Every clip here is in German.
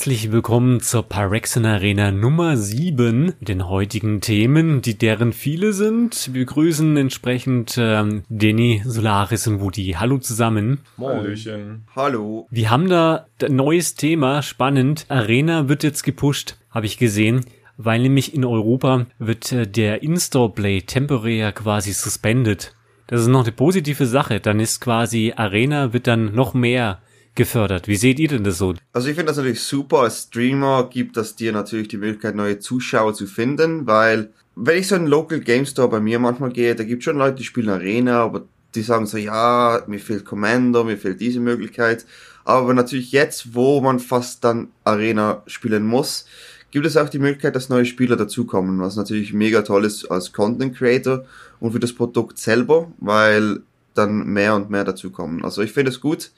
Herzlich willkommen zur Pyrexen Arena Nummer 7 mit den heutigen Themen, die deren viele sind. Wir grüßen entsprechend ähm, Denny, Solaris und Woody. Hallo zusammen. Hallöchen. Hallo. Wir haben da ein neues Thema, spannend. Arena wird jetzt gepusht, habe ich gesehen, weil nämlich in Europa wird äh, der In-Store Play temporär quasi suspended. Das ist noch eine positive Sache. Dann ist quasi Arena wird dann noch mehr gefördert. Wie seht ihr denn das so? Also ich finde das natürlich super. Als Streamer gibt das dir natürlich die Möglichkeit, neue Zuschauer zu finden, weil wenn ich so in einen Local Game Store bei mir manchmal gehe, da gibt schon Leute, die spielen Arena, aber die sagen so, ja, mir fehlt Commander, mir fehlt diese Möglichkeit. Aber natürlich jetzt, wo man fast dann Arena spielen muss, gibt es auch die Möglichkeit, dass neue Spieler dazukommen, was natürlich mega toll ist als Content Creator und für das Produkt selber, weil dann mehr und mehr dazukommen. Also ich finde es gut,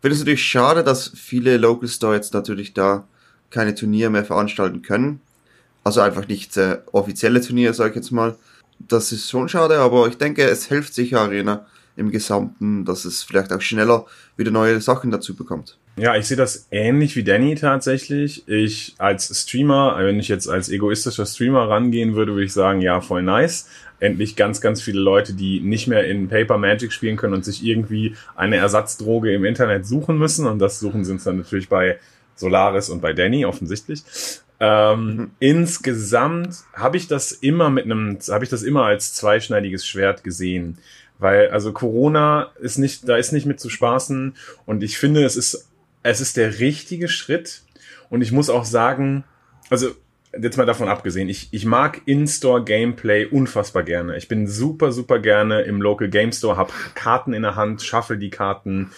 finde es natürlich schade, dass viele Local Store jetzt natürlich da keine Turniere mehr veranstalten können. Also einfach nicht äh, offizielle Turniere, sage ich jetzt mal. Das ist schon schade, aber ich denke, es hilft sicher Arena im Gesamten, dass es vielleicht auch schneller wieder neue Sachen dazu bekommt. Ja, ich sehe das ähnlich wie Danny tatsächlich. Ich als Streamer, wenn ich jetzt als egoistischer Streamer rangehen würde, würde ich sagen, ja, voll nice. Endlich ganz, ganz viele Leute, die nicht mehr in Paper Magic spielen können und sich irgendwie eine Ersatzdroge im Internet suchen müssen. Und das suchen sie uns dann natürlich bei Solaris und bei Danny offensichtlich. Ähm, mhm. Insgesamt habe ich das immer mit einem, habe ich das immer als zweischneidiges Schwert gesehen. Weil, also Corona ist nicht, da ist nicht mit zu spaßen. Und ich finde, es ist, es ist der richtige Schritt. Und ich muss auch sagen, also jetzt mal davon abgesehen, ich, ich mag In-Store-Gameplay unfassbar gerne. Ich bin super, super gerne im Local Game Store, hab Karten in der Hand, shuffle die Karten,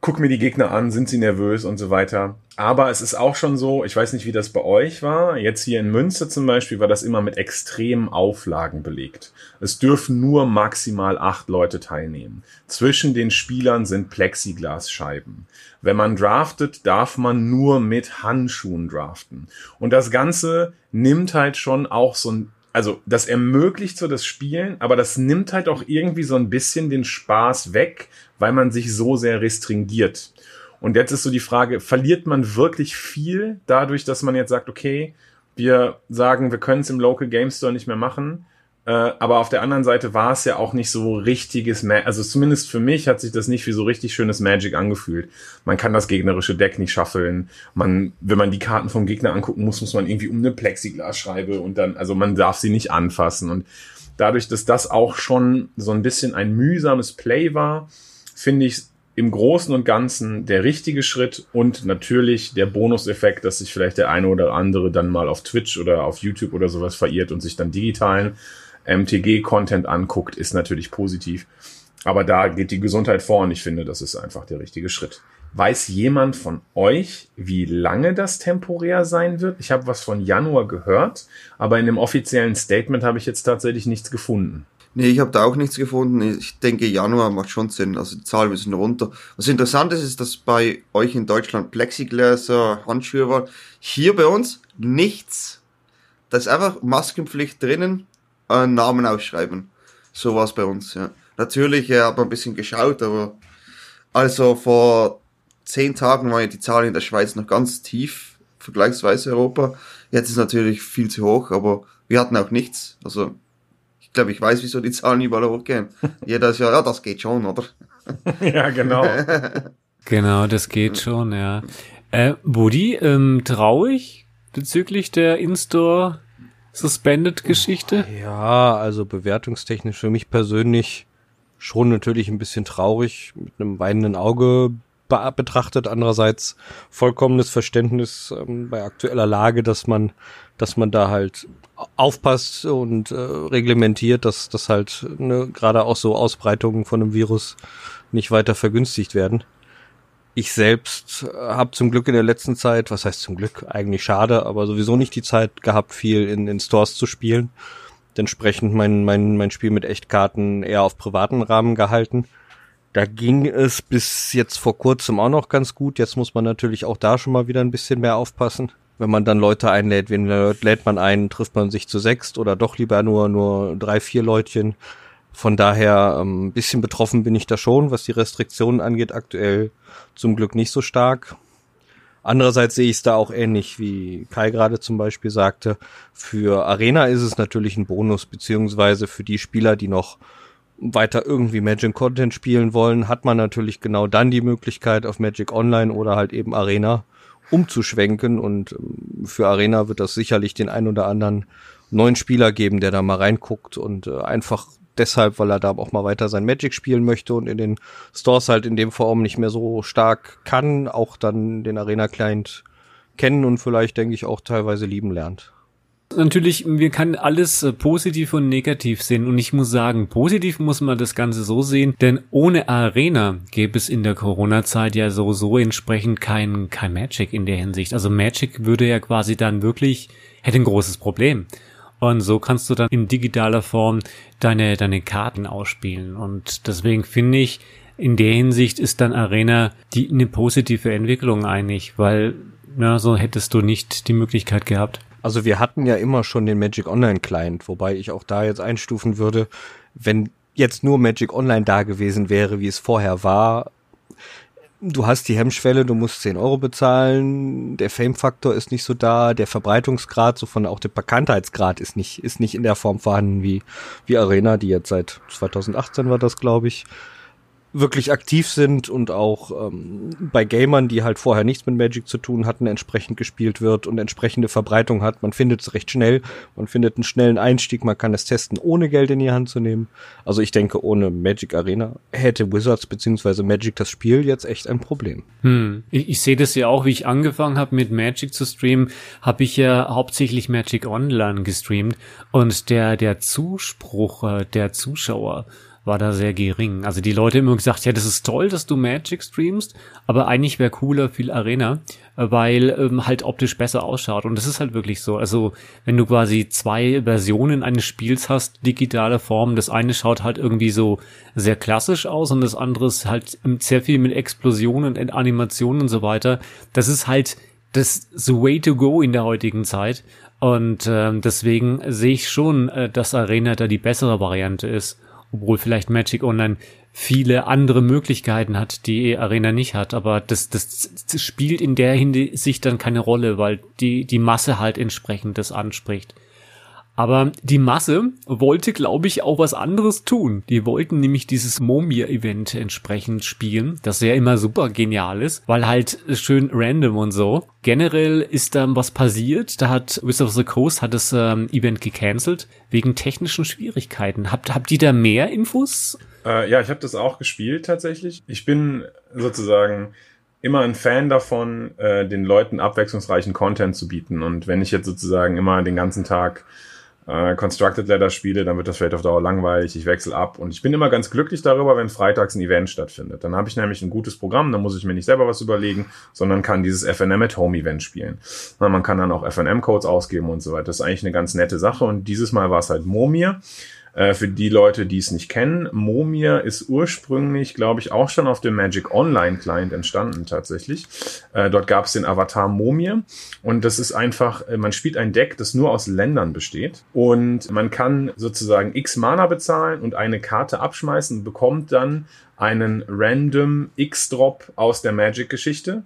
guck mir die Gegner an, sind sie nervös und so weiter. Aber es ist auch schon so, ich weiß nicht, wie das bei euch war. Jetzt hier in Münster zum Beispiel war das immer mit extremen Auflagen belegt. Es dürfen nur maximal acht Leute teilnehmen. Zwischen den Spielern sind Plexiglasscheiben. Wenn man draftet, darf man nur mit Handschuhen draften. Und das Ganze nimmt halt schon auch so ein also das ermöglicht so das Spielen, aber das nimmt halt auch irgendwie so ein bisschen den Spaß weg, weil man sich so sehr restringiert. Und jetzt ist so die Frage, verliert man wirklich viel dadurch, dass man jetzt sagt, okay, wir sagen, wir können es im Local Game Store nicht mehr machen. Äh, aber auf der anderen Seite war es ja auch nicht so richtiges, Ma also zumindest für mich hat sich das nicht wie so richtig schönes Magic angefühlt. Man kann das gegnerische Deck nicht schaffeln. Man, wenn man die Karten vom Gegner angucken muss, muss man irgendwie um eine Plexiglasscheibe und dann, also man darf sie nicht anfassen. Und dadurch, dass das auch schon so ein bisschen ein mühsames Play war, finde ich im Großen und Ganzen der richtige Schritt und natürlich der Bonuseffekt, dass sich vielleicht der eine oder andere dann mal auf Twitch oder auf YouTube oder sowas verirrt und sich dann digitalen MTG-Content anguckt, ist natürlich positiv. Aber da geht die Gesundheit vor und ich finde, das ist einfach der richtige Schritt. Weiß jemand von euch, wie lange das temporär sein wird? Ich habe was von Januar gehört, aber in dem offiziellen Statement habe ich jetzt tatsächlich nichts gefunden. Nee, ich habe da auch nichts gefunden. Ich denke, Januar macht schon Sinn. Also die Zahlen müssen runter. Was interessant ist, ist, dass bei euch in Deutschland Plexigläser, Handschuhe war. Hier bei uns nichts. Da ist einfach Maskenpflicht drinnen, äh, Namen ausschreiben. So war es bei uns, ja. Natürlich äh, hat ein bisschen geschaut, aber also vor zehn Tagen waren ja die Zahlen in der Schweiz noch ganz tief, vergleichsweise Europa. Jetzt ist natürlich viel zu hoch, aber wir hatten auch nichts. Also ich glaube, ich weiß, wieso die Zahlen überall hochgehen. Jeder ist ja, ja, das geht schon, oder? ja, genau. genau, das geht schon, ja. Äh, Woody, ähm, traurig bezüglich der In-Store Suspended-Geschichte? Ja, also bewertungstechnisch für mich persönlich schon natürlich ein bisschen traurig, mit einem weinenden Auge betrachtet. Andererseits vollkommenes Verständnis ähm, bei aktueller Lage, dass man, dass man da halt aufpasst und äh, reglementiert, dass das halt ne, gerade auch so Ausbreitungen von einem Virus nicht weiter vergünstigt werden. Ich selbst äh, habe zum Glück in der letzten Zeit, was heißt zum Glück, eigentlich schade, aber sowieso nicht die Zeit gehabt, viel in, in Stores zu spielen. Entsprechend mein, mein, mein Spiel mit Echtkarten eher auf privaten Rahmen gehalten. Da ging es bis jetzt vor kurzem auch noch ganz gut. Jetzt muss man natürlich auch da schon mal wieder ein bisschen mehr aufpassen. Wenn man dann Leute einlädt, wen lädt man ein, trifft man sich zu sechst oder doch lieber nur, nur drei, vier Leutchen. Von daher ähm, ein bisschen betroffen bin ich da schon, was die Restriktionen angeht, aktuell zum Glück nicht so stark. Andererseits sehe ich es da auch ähnlich, wie Kai gerade zum Beispiel sagte. Für Arena ist es natürlich ein Bonus, beziehungsweise für die Spieler, die noch weiter irgendwie Magic Content spielen wollen, hat man natürlich genau dann die Möglichkeit auf Magic Online oder halt eben Arena umzuschwenken und ähm, für Arena wird das sicherlich den ein oder anderen neuen Spieler geben, der da mal reinguckt und äh, einfach deshalb, weil er da auch mal weiter sein Magic spielen möchte und in den Stores halt in dem Form nicht mehr so stark kann, auch dann den Arena Client kennen und vielleicht denke ich auch teilweise lieben lernt. Natürlich, wir kann alles äh, positiv und negativ sehen. Und ich muss sagen, positiv muss man das Ganze so sehen, denn ohne Arena gäbe es in der Corona-Zeit ja so, so entsprechend kein, kein Magic in der Hinsicht. Also Magic würde ja quasi dann wirklich, hätte ein großes Problem. Und so kannst du dann in digitaler Form deine, deine Karten ausspielen. Und deswegen finde ich, in der Hinsicht ist dann Arena die eine positive Entwicklung eigentlich, weil na, so hättest du nicht die Möglichkeit gehabt. Also wir hatten ja immer schon den Magic Online Client, wobei ich auch da jetzt einstufen würde, wenn jetzt nur Magic Online da gewesen wäre, wie es vorher war, du hast die Hemmschwelle, du musst 10 Euro bezahlen, der Fame-Faktor ist nicht so da, der Verbreitungsgrad, so von auch der Bekanntheitsgrad ist nicht, ist nicht in der Form vorhanden wie, wie Arena, die jetzt seit 2018 war das, glaube ich, wirklich aktiv sind und auch ähm, bei Gamern, die halt vorher nichts mit Magic zu tun hatten, entsprechend gespielt wird und entsprechende Verbreitung hat. Man findet es recht schnell, man findet einen schnellen Einstieg, man kann es testen, ohne Geld in die Hand zu nehmen. Also ich denke, ohne Magic Arena hätte Wizards beziehungsweise Magic das Spiel jetzt echt ein Problem. Hm. Ich, ich sehe das ja auch, wie ich angefangen habe mit Magic zu streamen, habe ich ja hauptsächlich Magic Online gestreamt und der, der Zuspruch äh, der Zuschauer war da sehr gering. Also die Leute immer gesagt, ja, das ist toll, dass du Magic streamst, aber eigentlich wäre cooler viel Arena, weil ähm, halt optisch besser ausschaut. Und das ist halt wirklich so. Also wenn du quasi zwei Versionen eines Spiels hast, digitale Form, das eine schaut halt irgendwie so sehr klassisch aus und das andere ist halt sehr viel mit Explosionen und Animationen und so weiter. Das ist halt das the way to go in der heutigen Zeit. Und ähm, deswegen sehe ich schon, äh, dass Arena da die bessere Variante ist obwohl vielleicht Magic Online viele andere Möglichkeiten hat, die Arena nicht hat. Aber das, das, das spielt in der Hinsicht dann keine Rolle, weil die, die Masse halt entsprechend das anspricht. Aber die Masse wollte, glaube ich, auch was anderes tun. Die wollten nämlich dieses Momia-Event entsprechend spielen, das ja immer super genial ist, weil halt schön random und so. Generell ist da was passiert. Da hat Wizard of the Coast hat das ähm, Event gecancelt wegen technischen Schwierigkeiten. Habt, habt ihr da mehr Infos? Äh, ja, ich habe das auch gespielt tatsächlich. Ich bin sozusagen immer ein Fan davon, äh, den Leuten abwechslungsreichen Content zu bieten. Und wenn ich jetzt sozusagen immer den ganzen Tag äh, Constructed Ladder spiele, dann wird das vielleicht auf Dauer langweilig, ich wechsle ab und ich bin immer ganz glücklich darüber, wenn freitags ein Event stattfindet. Dann habe ich nämlich ein gutes Programm, dann muss ich mir nicht selber was überlegen, sondern kann dieses FNM at Home Event spielen. Man kann dann auch FNM Codes ausgeben und so weiter. Das ist eigentlich eine ganz nette Sache und dieses Mal war es halt Momir. Äh, für die Leute, die es nicht kennen, Momir ist ursprünglich, glaube ich, auch schon auf dem Magic Online Client entstanden tatsächlich. Äh, dort gab es den Avatar Momir und das ist einfach, äh, man spielt ein Deck, das nur aus Ländern besteht und man kann sozusagen x Mana bezahlen und eine Karte abschmeißen und bekommt dann einen random X-Drop aus der Magic-Geschichte.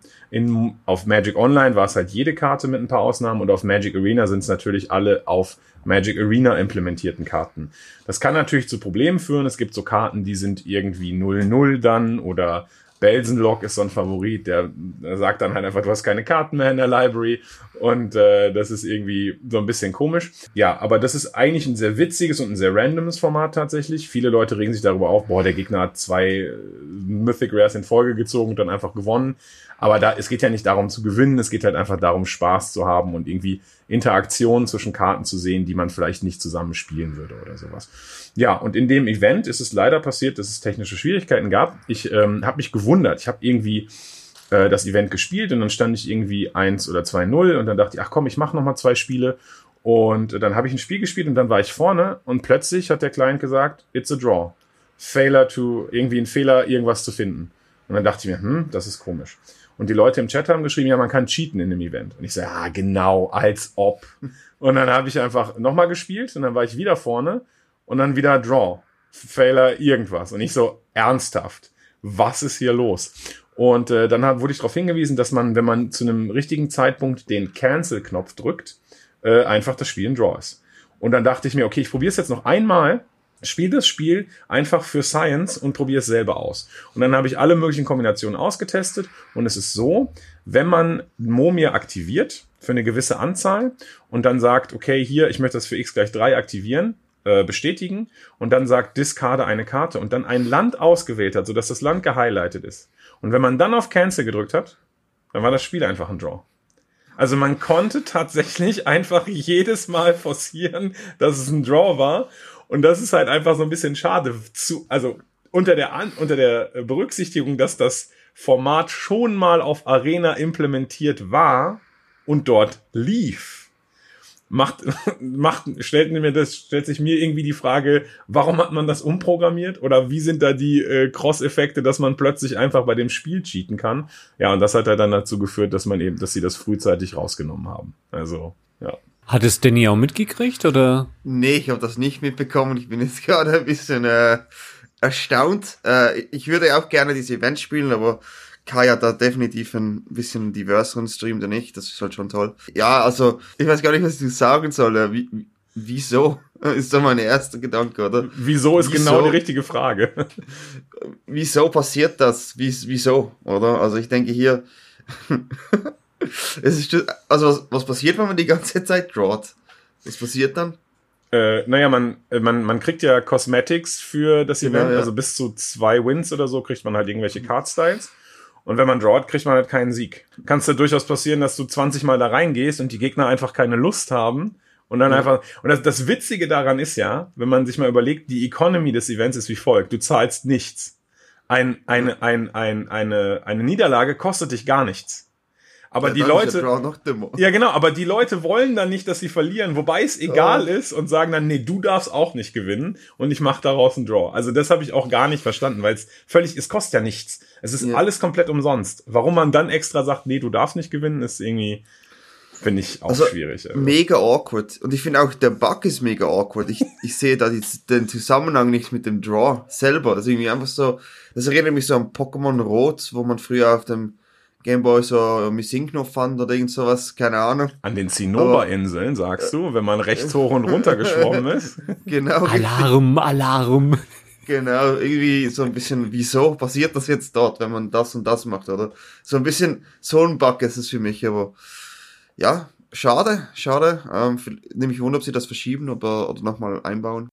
Auf Magic Online war es halt jede Karte mit ein paar Ausnahmen und auf Magic Arena sind es natürlich alle auf Magic Arena implementierten Karten. Das kann natürlich zu Problemen führen. Es gibt so Karten, die sind irgendwie 0-0 dann oder Belsenlock ist so ein Favorit, der, sagt dann halt einfach, du hast keine Karten mehr in der Library und äh, das ist irgendwie so ein bisschen komisch. Ja, aber das ist eigentlich ein sehr witziges und ein sehr randomes Format tatsächlich. Viele Leute regen sich darüber auf, boah, der Gegner hat zwei äh, Mythic Rares in Folge gezogen und dann einfach gewonnen. Aber da, es geht ja nicht darum zu gewinnen, es geht halt einfach darum, Spaß zu haben und irgendwie Interaktionen zwischen Karten zu sehen, die man vielleicht nicht zusammen spielen würde oder sowas. Ja, und in dem Event ist es leider passiert, dass es technische Schwierigkeiten gab. Ich ähm, habe mich gewundert. Ich habe irgendwie äh, das Event gespielt und dann stand ich irgendwie eins oder zwei null und dann dachte ich, ach komm, ich mache noch mal zwei Spiele. Und dann habe ich ein Spiel gespielt und dann war ich vorne und plötzlich hat der Client gesagt, it's a draw. Failure to, irgendwie ein Fehler, irgendwas zu finden. Und dann dachte ich mir, hm, das ist komisch. Und die Leute im Chat haben geschrieben, ja, man kann cheaten in dem Event. Und ich so, ja, genau, als ob. Und dann habe ich einfach nochmal gespielt und dann war ich wieder vorne und dann wieder Draw. Failer irgendwas. Und ich so, ernsthaft, was ist hier los? Und äh, dann hab, wurde ich darauf hingewiesen, dass man, wenn man zu einem richtigen Zeitpunkt den Cancel-Knopf drückt, äh, einfach das Spiel ein Draw ist. Und dann dachte ich mir, okay, ich probiere es jetzt noch einmal, spiele das Spiel einfach für Science und probiere es selber aus. Und dann habe ich alle möglichen Kombinationen ausgetestet und es ist so, wenn man Momir aktiviert für eine gewisse Anzahl und dann sagt, okay, hier, ich möchte das für x gleich 3 aktivieren, äh, bestätigen und dann sagt, discarde eine Karte und dann ein Land ausgewählt hat, sodass das Land gehighlightet ist. Und wenn man dann auf Cancel gedrückt hat, dann war das Spiel einfach ein Draw. Also man konnte tatsächlich einfach jedes Mal forcieren, dass es ein Draw war. Und das ist halt einfach so ein bisschen schade. Zu, also unter der, An unter der Berücksichtigung, dass das Format schon mal auf Arena implementiert war und dort lief macht, macht, stellt mir das, stellt sich mir irgendwie die Frage, warum hat man das umprogrammiert? Oder wie sind da die äh, Cross-Effekte, dass man plötzlich einfach bei dem Spiel cheaten kann? Ja, und das hat halt dann dazu geführt, dass man eben, dass sie das frühzeitig rausgenommen haben. Also, ja. Hat es Danny auch mitgekriegt, oder? Nee, ich habe das nicht mitbekommen. Ich bin jetzt gerade ein bisschen äh, erstaunt. Äh, ich würde auch gerne diese Events spielen, aber Kai hat da definitiv ein bisschen diverseren Stream denn ich. Das ist halt schon toll. Ja, also, ich weiß gar nicht, was ich sagen soll. Wie, wieso? Ist so mein erster Gedanke, oder? Wieso ist wieso? genau die richtige Frage. wieso passiert das? Wie, wieso, oder? Also ich denke hier, es ist, also was, was passiert, wenn man die ganze Zeit drawt? Was passiert dann? Äh, naja, man, man, man kriegt ja Cosmetics für das genau, Event, ja. also bis zu zwei Wins oder so kriegt man halt irgendwelche Card Styles. Und wenn man drawt, kriegt man halt keinen Sieg. Kannst du durchaus passieren, dass du 20 Mal da reingehst und die Gegner einfach keine Lust haben. Und dann ja. einfach, und das, das Witzige daran ist ja, wenn man sich mal überlegt, die Economy des Events ist wie folgt. Du zahlst nichts. Ein, eine, ein, ein, eine, eine Niederlage kostet dich gar nichts. Aber ja, die Leute. Ja, genau, aber die Leute wollen dann nicht, dass sie verlieren, wobei es egal oh. ist und sagen dann, nee, du darfst auch nicht gewinnen und ich mache daraus einen Draw. Also das habe ich auch gar nicht verstanden, weil es völlig, es kostet ja nichts. Es ist ja. alles komplett umsonst. Warum man dann extra sagt, nee, du darfst nicht gewinnen, ist irgendwie, finde ich auch also, schwierig. Also. Mega awkward. Und ich finde auch, der Bug ist mega awkward. Ich, ich sehe da die, den Zusammenhang nicht mit dem Draw selber. Das ist irgendwie einfach so, das erinnert mich so an Pokémon Rot, wo man früher auf dem Gameboy so Missing-Knopf fand oder irgend sowas, keine Ahnung. An den Zinnober-Inseln, sagst du, wenn man rechts hoch und runter geschwommen ist? genau. Alarm, Alarm. Genau, irgendwie so ein bisschen, wieso passiert das jetzt dort, wenn man das und das macht, oder? So ein bisschen, so ein Bug ist es für mich, aber ja, schade, schade. Ähm, nämlich wundert, ob sie das verschieben oder, oder nochmal einbauen.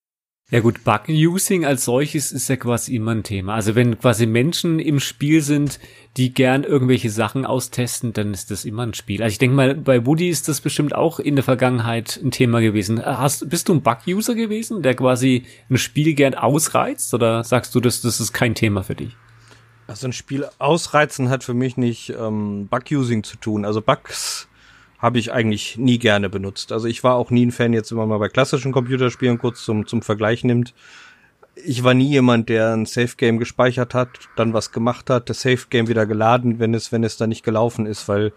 Ja gut, Bug-Using als solches ist ja quasi immer ein Thema. Also wenn quasi Menschen im Spiel sind, die gern irgendwelche Sachen austesten, dann ist das immer ein Spiel. Also ich denke mal, bei Woody ist das bestimmt auch in der Vergangenheit ein Thema gewesen. Hast, bist du ein Bug-User gewesen, der quasi ein Spiel gern ausreizt? Oder sagst du, dass das ist kein Thema für dich? Also ein Spiel ausreizen hat für mich nicht ähm, Bug-Using zu tun. Also Bugs habe ich eigentlich nie gerne benutzt. Also ich war auch nie ein Fan, jetzt immer mal bei klassischen Computerspielen kurz zum, zum Vergleich nimmt. Ich war nie jemand, der ein Safe Game gespeichert hat, dann was gemacht hat, das Safe Game wieder geladen, wenn es, wenn es da nicht gelaufen ist, weil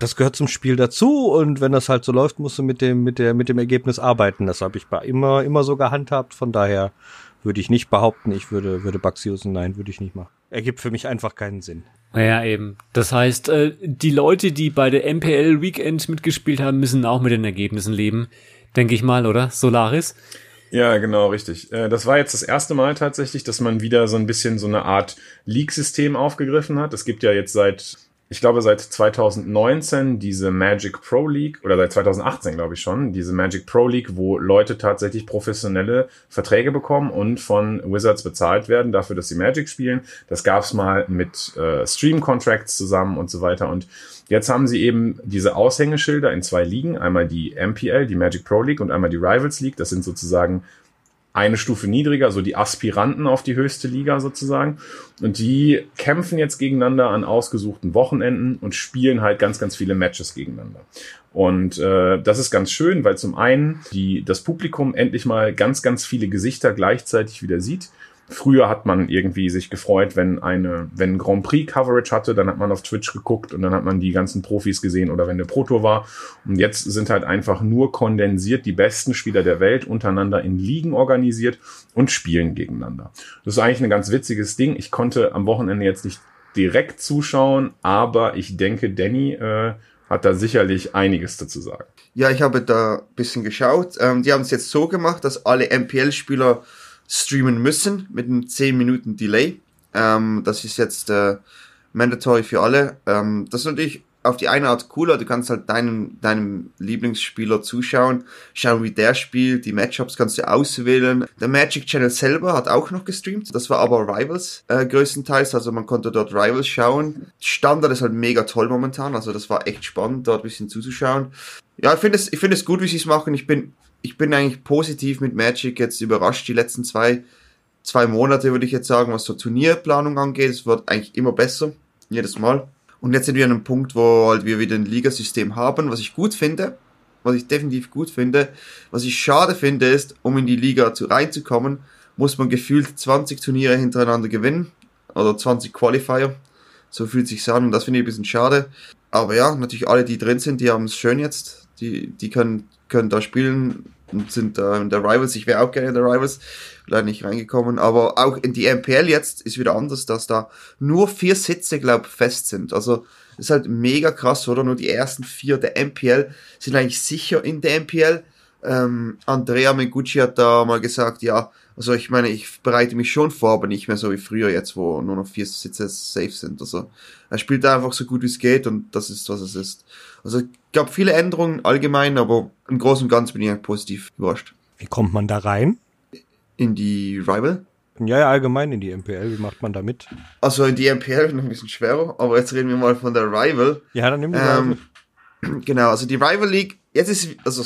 das gehört zum Spiel dazu und wenn das halt so läuft, musst du mit dem, mit der, mit dem Ergebnis arbeiten. Das habe ich bei immer, immer so gehandhabt. Von daher würde ich nicht behaupten, ich würde, würde Bugs usen. Nein, würde ich nicht machen. Ergibt für mich einfach keinen Sinn. Ja, eben. Das heißt, äh, die Leute, die bei der MPL Weekend mitgespielt haben, müssen auch mit den Ergebnissen leben. Denke ich mal, oder? Solaris? Ja, genau, richtig. Äh, das war jetzt das erste Mal tatsächlich, dass man wieder so ein bisschen so eine Art League-System aufgegriffen hat. Es gibt ja jetzt seit ich glaube, seit 2019 diese Magic Pro League oder seit 2018 glaube ich schon, diese Magic Pro League, wo Leute tatsächlich professionelle Verträge bekommen und von Wizards bezahlt werden dafür, dass sie Magic spielen. Das gab's mal mit äh, Stream Contracts zusammen und so weiter. Und jetzt haben sie eben diese Aushängeschilder in zwei Ligen. Einmal die MPL, die Magic Pro League und einmal die Rivals League. Das sind sozusagen eine Stufe niedriger, so die Aspiranten auf die höchste Liga sozusagen. Und die kämpfen jetzt gegeneinander an ausgesuchten Wochenenden und spielen halt ganz, ganz viele Matches gegeneinander. Und äh, das ist ganz schön, weil zum einen die, das Publikum endlich mal ganz, ganz viele Gesichter gleichzeitig wieder sieht. Früher hat man irgendwie sich gefreut, wenn eine, wenn ein Grand Prix Coverage hatte, dann hat man auf Twitch geguckt und dann hat man die ganzen Profis gesehen oder wenn der Pro Tour war. Und jetzt sind halt einfach nur kondensiert die besten Spieler der Welt untereinander in Ligen organisiert und spielen gegeneinander. Das ist eigentlich ein ganz witziges Ding. Ich konnte am Wochenende jetzt nicht direkt zuschauen, aber ich denke, Danny äh, hat da sicherlich einiges dazu sagen. Ja, ich habe da ein bisschen geschaut. Ähm, die haben es jetzt so gemacht, dass alle MPL-Spieler streamen müssen mit einem 10 Minuten Delay. Ähm, das ist jetzt äh, mandatory für alle. Ähm, das ist natürlich auf die eine Art cooler. Du kannst halt deinem, deinem Lieblingsspieler zuschauen, schauen, wie der spielt. Die Matchups kannst du auswählen. Der Magic Channel selber hat auch noch gestreamt. Das war aber Rivals äh, größtenteils. Also man konnte dort Rivals schauen. Standard ist halt mega toll momentan. Also das war echt spannend, dort ein bisschen zuzuschauen. Ja, ich finde es, ich finde es gut, wie sie es machen. Ich bin ich bin eigentlich positiv mit Magic jetzt überrascht die letzten zwei, zwei Monate, würde ich jetzt sagen, was so Turnierplanung angeht. Es wird eigentlich immer besser, jedes Mal. Und jetzt sind wir an einem Punkt, wo halt wir wieder ein Ligasystem haben, was ich gut finde, was ich definitiv gut finde. Was ich schade finde, ist, um in die Liga zu, reinzukommen, muss man gefühlt 20 Turniere hintereinander gewinnen. Oder 20 Qualifier. So fühlt sich's an und das finde ich ein bisschen schade. Aber ja, natürlich alle, die drin sind, die haben es schön jetzt. Die, die können können da spielen sind da in der Rivals. Ich wäre auch gerne in der Rivals, leider nicht reingekommen. Aber auch in die MPL jetzt ist wieder anders, dass da nur vier Sitze, glaube fest sind. Also ist halt mega krass, oder? Nur die ersten vier der MPL sind eigentlich sicher in der MPL. Ähm, Andrea Mengucci hat da mal gesagt, ja, also ich meine, ich bereite mich schon vor, aber nicht mehr so wie früher jetzt, wo nur noch vier Sitze safe sind. Also er spielt einfach so gut wie es geht und das ist, was es ist. Also es gab viele Änderungen allgemein, aber im Großen und Ganzen bin ich positiv überrascht. Wie kommt man da rein? In die Rival? Ja, ja, allgemein in die MPL. Wie macht man da mit? Also in die MPL noch ein bisschen schwerer, aber jetzt reden wir mal von der Rival. Ja, dann nimm die ähm, Rival. Genau, also die Rival League, jetzt ist, also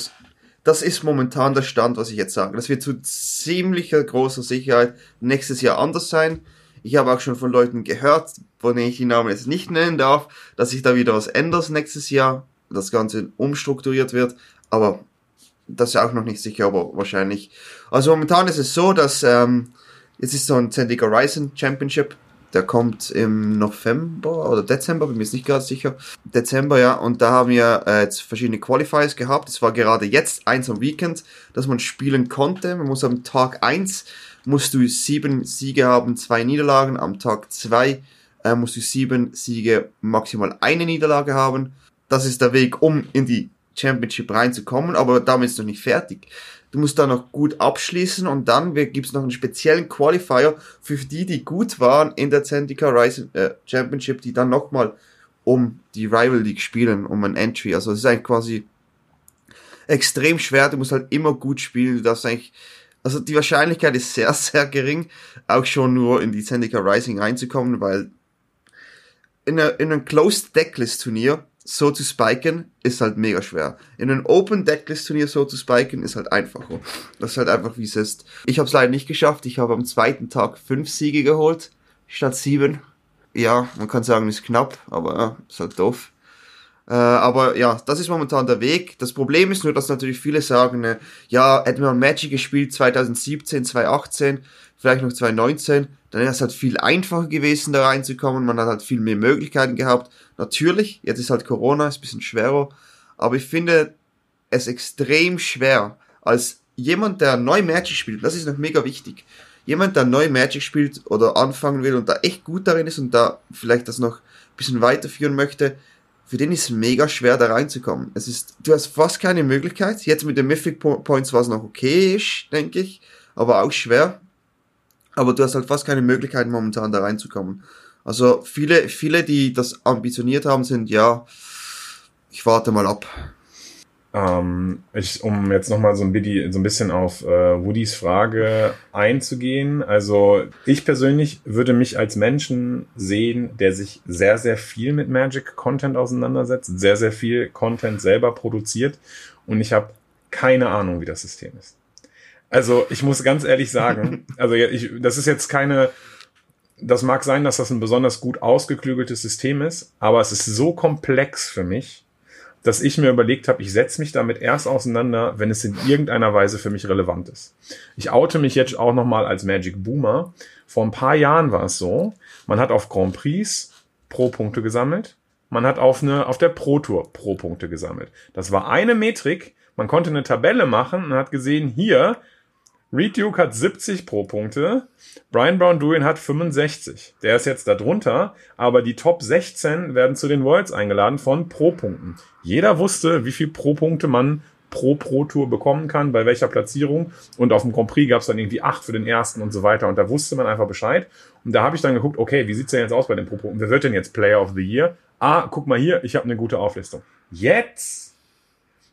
das ist momentan der Stand, was ich jetzt sage. Das wird zu ziemlicher großer Sicherheit nächstes Jahr anders sein. Ich habe auch schon von Leuten gehört, von denen ich die Namen jetzt nicht nennen darf, dass sich da wieder was ändert nächstes Jahr, das Ganze umstrukturiert wird, aber das ist auch noch nicht sicher, aber wahrscheinlich. Also momentan ist es so, dass ähm, jetzt ist so ein Zendic Horizon Championship der kommt im November oder Dezember, bin mir jetzt nicht ganz sicher. Dezember, ja. Und da haben wir äh, jetzt verschiedene Qualifiers gehabt. Es war gerade jetzt eins am Weekend, dass man spielen konnte. Man muss am Tag eins musst du sieben Siege haben, zwei Niederlagen. Am Tag zwei äh, musst du sieben Siege, maximal eine Niederlage haben. Das ist der Weg, um in die Championship reinzukommen, aber damit ist noch nicht fertig. Du musst da noch gut abschließen und dann gibt es noch einen speziellen Qualifier für die, die gut waren in der Zendika Rise äh, Championship, die dann nochmal um die Rival League spielen, um ein Entry. Also es ist eigentlich quasi extrem schwer. Du musst halt immer gut spielen. Du darfst eigentlich, also die Wahrscheinlichkeit ist sehr, sehr gering, auch schon nur in die Zendika Rising reinzukommen, weil in, einer, in einem Closed Decklist Turnier so zu spiken, ist halt mega schwer. In einem Open Decklist Turnier so zu spiken, ist halt einfacher. Das ist halt einfach, wie es ist. Ich habe es leider nicht geschafft. Ich habe am zweiten Tag fünf Siege geholt, statt sieben. Ja, man kann sagen, ist knapp, aber ja, ist halt doof. Äh, aber ja, das ist momentan der Weg. Das Problem ist nur, dass natürlich viele sagen, äh, ja, hätten wir Magic gespielt 2017, 2018, vielleicht noch 2019, dann wäre es halt viel einfacher gewesen, da reinzukommen. Man hat halt viel mehr Möglichkeiten gehabt. Natürlich, jetzt ist halt Corona, ist ein bisschen schwerer. Aber ich finde es extrem schwer, als jemand, der neu Magic spielt, das ist noch mega wichtig. Jemand, der neu Magic spielt oder anfangen will und da echt gut darin ist und da vielleicht das noch ein bisschen weiterführen möchte, für den ist es mega schwer, da reinzukommen. Es ist, du hast fast keine Möglichkeit. Jetzt mit den Mythic Points war es noch okay, denke ich, aber auch schwer. Aber du hast halt fast keine Möglichkeit momentan da reinzukommen. Also viele, viele, die das ambitioniert haben, sind ja, ich warte mal ab. Ähm, ich, um jetzt nochmal so, ein so ein bisschen auf äh, Woodys Frage einzugehen. Also ich persönlich würde mich als Menschen sehen, der sich sehr, sehr viel mit Magic-Content auseinandersetzt, sehr, sehr viel Content selber produziert und ich habe keine Ahnung, wie das System ist. Also ich muss ganz ehrlich sagen, also ich, das ist jetzt keine, das mag sein, dass das ein besonders gut ausgeklügeltes System ist, aber es ist so komplex für mich, dass ich mir überlegt habe, ich setze mich damit erst auseinander, wenn es in irgendeiner Weise für mich relevant ist. Ich oute mich jetzt auch nochmal als Magic Boomer. Vor ein paar Jahren war es so, man hat auf Grand Prix Pro-Punkte gesammelt, man hat auf, eine, auf der Pro Tour Pro-Punkte gesammelt. Das war eine Metrik, man konnte eine Tabelle machen und hat gesehen, hier, Reed Duke hat 70 Pro-Punkte, Brian Brown Durian hat 65. Der ist jetzt da drunter, aber die Top 16 werden zu den Worlds eingeladen von Pro-Punkten. Jeder wusste, wie viel Pro-Punkte man pro Pro-Tour bekommen kann, bei welcher Platzierung. Und auf dem Grand Prix gab es dann irgendwie acht für den ersten und so weiter. Und da wusste man einfach Bescheid. Und da habe ich dann geguckt, okay, wie sieht's denn jetzt aus bei den Pro-Punkten? Wer wird denn jetzt Player of the Year? Ah, guck mal hier, ich habe eine gute Auflistung. Jetzt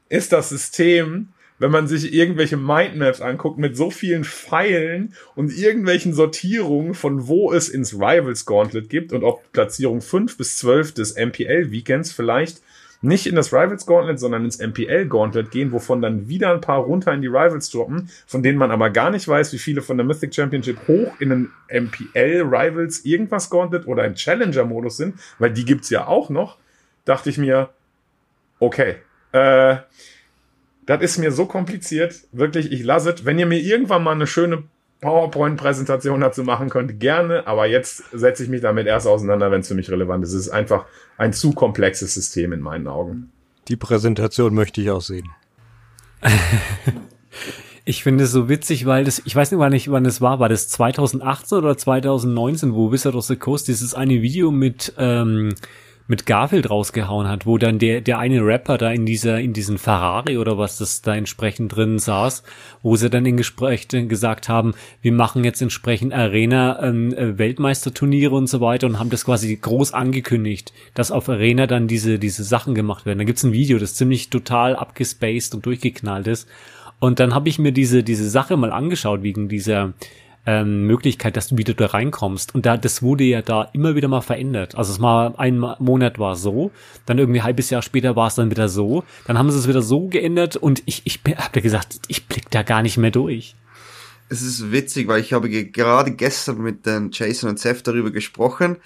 ist das System wenn man sich irgendwelche Mindmaps anguckt mit so vielen Pfeilen und irgendwelchen Sortierungen von wo es ins Rivals Gauntlet gibt und ob Platzierung 5 bis 12 des MPL Weekends vielleicht nicht in das Rivals Gauntlet, sondern ins MPL Gauntlet gehen, wovon dann wieder ein paar runter in die Rivals droppen, von denen man aber gar nicht weiß, wie viele von der Mythic Championship hoch in den MPL Rivals irgendwas Gauntlet oder im Challenger Modus sind, weil die gibt's ja auch noch, dachte ich mir, okay, äh, das ist mir so kompliziert. Wirklich, ich lasse es. Wenn ihr mir irgendwann mal eine schöne PowerPoint-Präsentation dazu machen könnt, gerne. Aber jetzt setze ich mich damit erst auseinander, wenn es für mich relevant ist. Es ist einfach ein zu komplexes System in meinen Augen. Die Präsentation möchte ich auch sehen. Ich finde es so witzig, weil das, ich weiß nicht, wann, ich, wann das war, war das 2018 oder 2019, wo Wizard of the Coast dieses eine Video mit ähm, mit Garfield rausgehauen hat, wo dann der, der eine Rapper da in dieser, in diesen Ferrari oder was das da entsprechend drin saß, wo sie dann in Gesprächen gesagt haben, wir machen jetzt entsprechend Arena ähm, äh, Weltmeisterturniere und so weiter und haben das quasi groß angekündigt, dass auf Arena dann diese, diese Sachen gemacht werden. Da gibt's ein Video, das ziemlich total abgespaced und durchgeknallt ist. Und dann habe ich mir diese, diese Sache mal angeschaut wegen dieser, ähm, Möglichkeit, dass du wieder da reinkommst. Und da, das wurde ja da immer wieder mal verändert. Also es mal ein Monat war so, dann irgendwie ein halbes Jahr später war es dann wieder so, dann haben sie es wieder so geändert und ich, ich habe gesagt, ich blick da gar nicht mehr durch. Es ist witzig, weil ich habe gerade gestern mit den Jason und Seth darüber gesprochen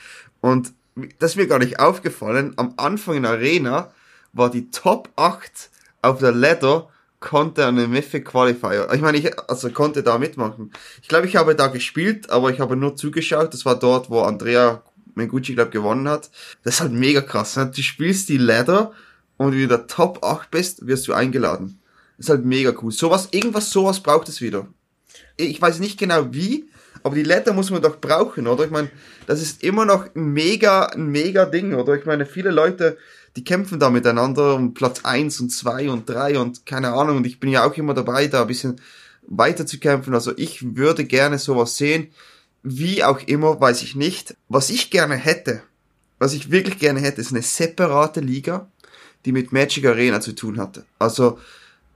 und das ist mir gar nicht aufgefallen. Am Anfang in Arena war die Top 8 auf der Ladder konnte an den Mythic Qualifier. Ich meine, ich also konnte da mitmachen. Ich glaube, ich habe da gespielt, aber ich habe nur zugeschaut. Das war dort, wo Andrea Mengucci, glaube gewonnen hat. Das ist halt mega krass. Ne? Du spielst die Ladder und wenn du der Top 8 bist, wirst du eingeladen. Das ist halt mega cool. Sowas, irgendwas sowas braucht es wieder. Ich weiß nicht genau wie, aber die Ladder muss man doch brauchen, oder? Ich meine, das ist immer noch ein mega, ein mega Ding, oder? Ich meine, viele Leute die kämpfen da miteinander um Platz eins und zwei und drei und keine Ahnung. Und ich bin ja auch immer dabei, da ein bisschen weiter zu kämpfen. Also ich würde gerne sowas sehen. Wie auch immer, weiß ich nicht. Was ich gerne hätte, was ich wirklich gerne hätte, ist eine separate Liga, die mit Magic Arena zu tun hatte. Also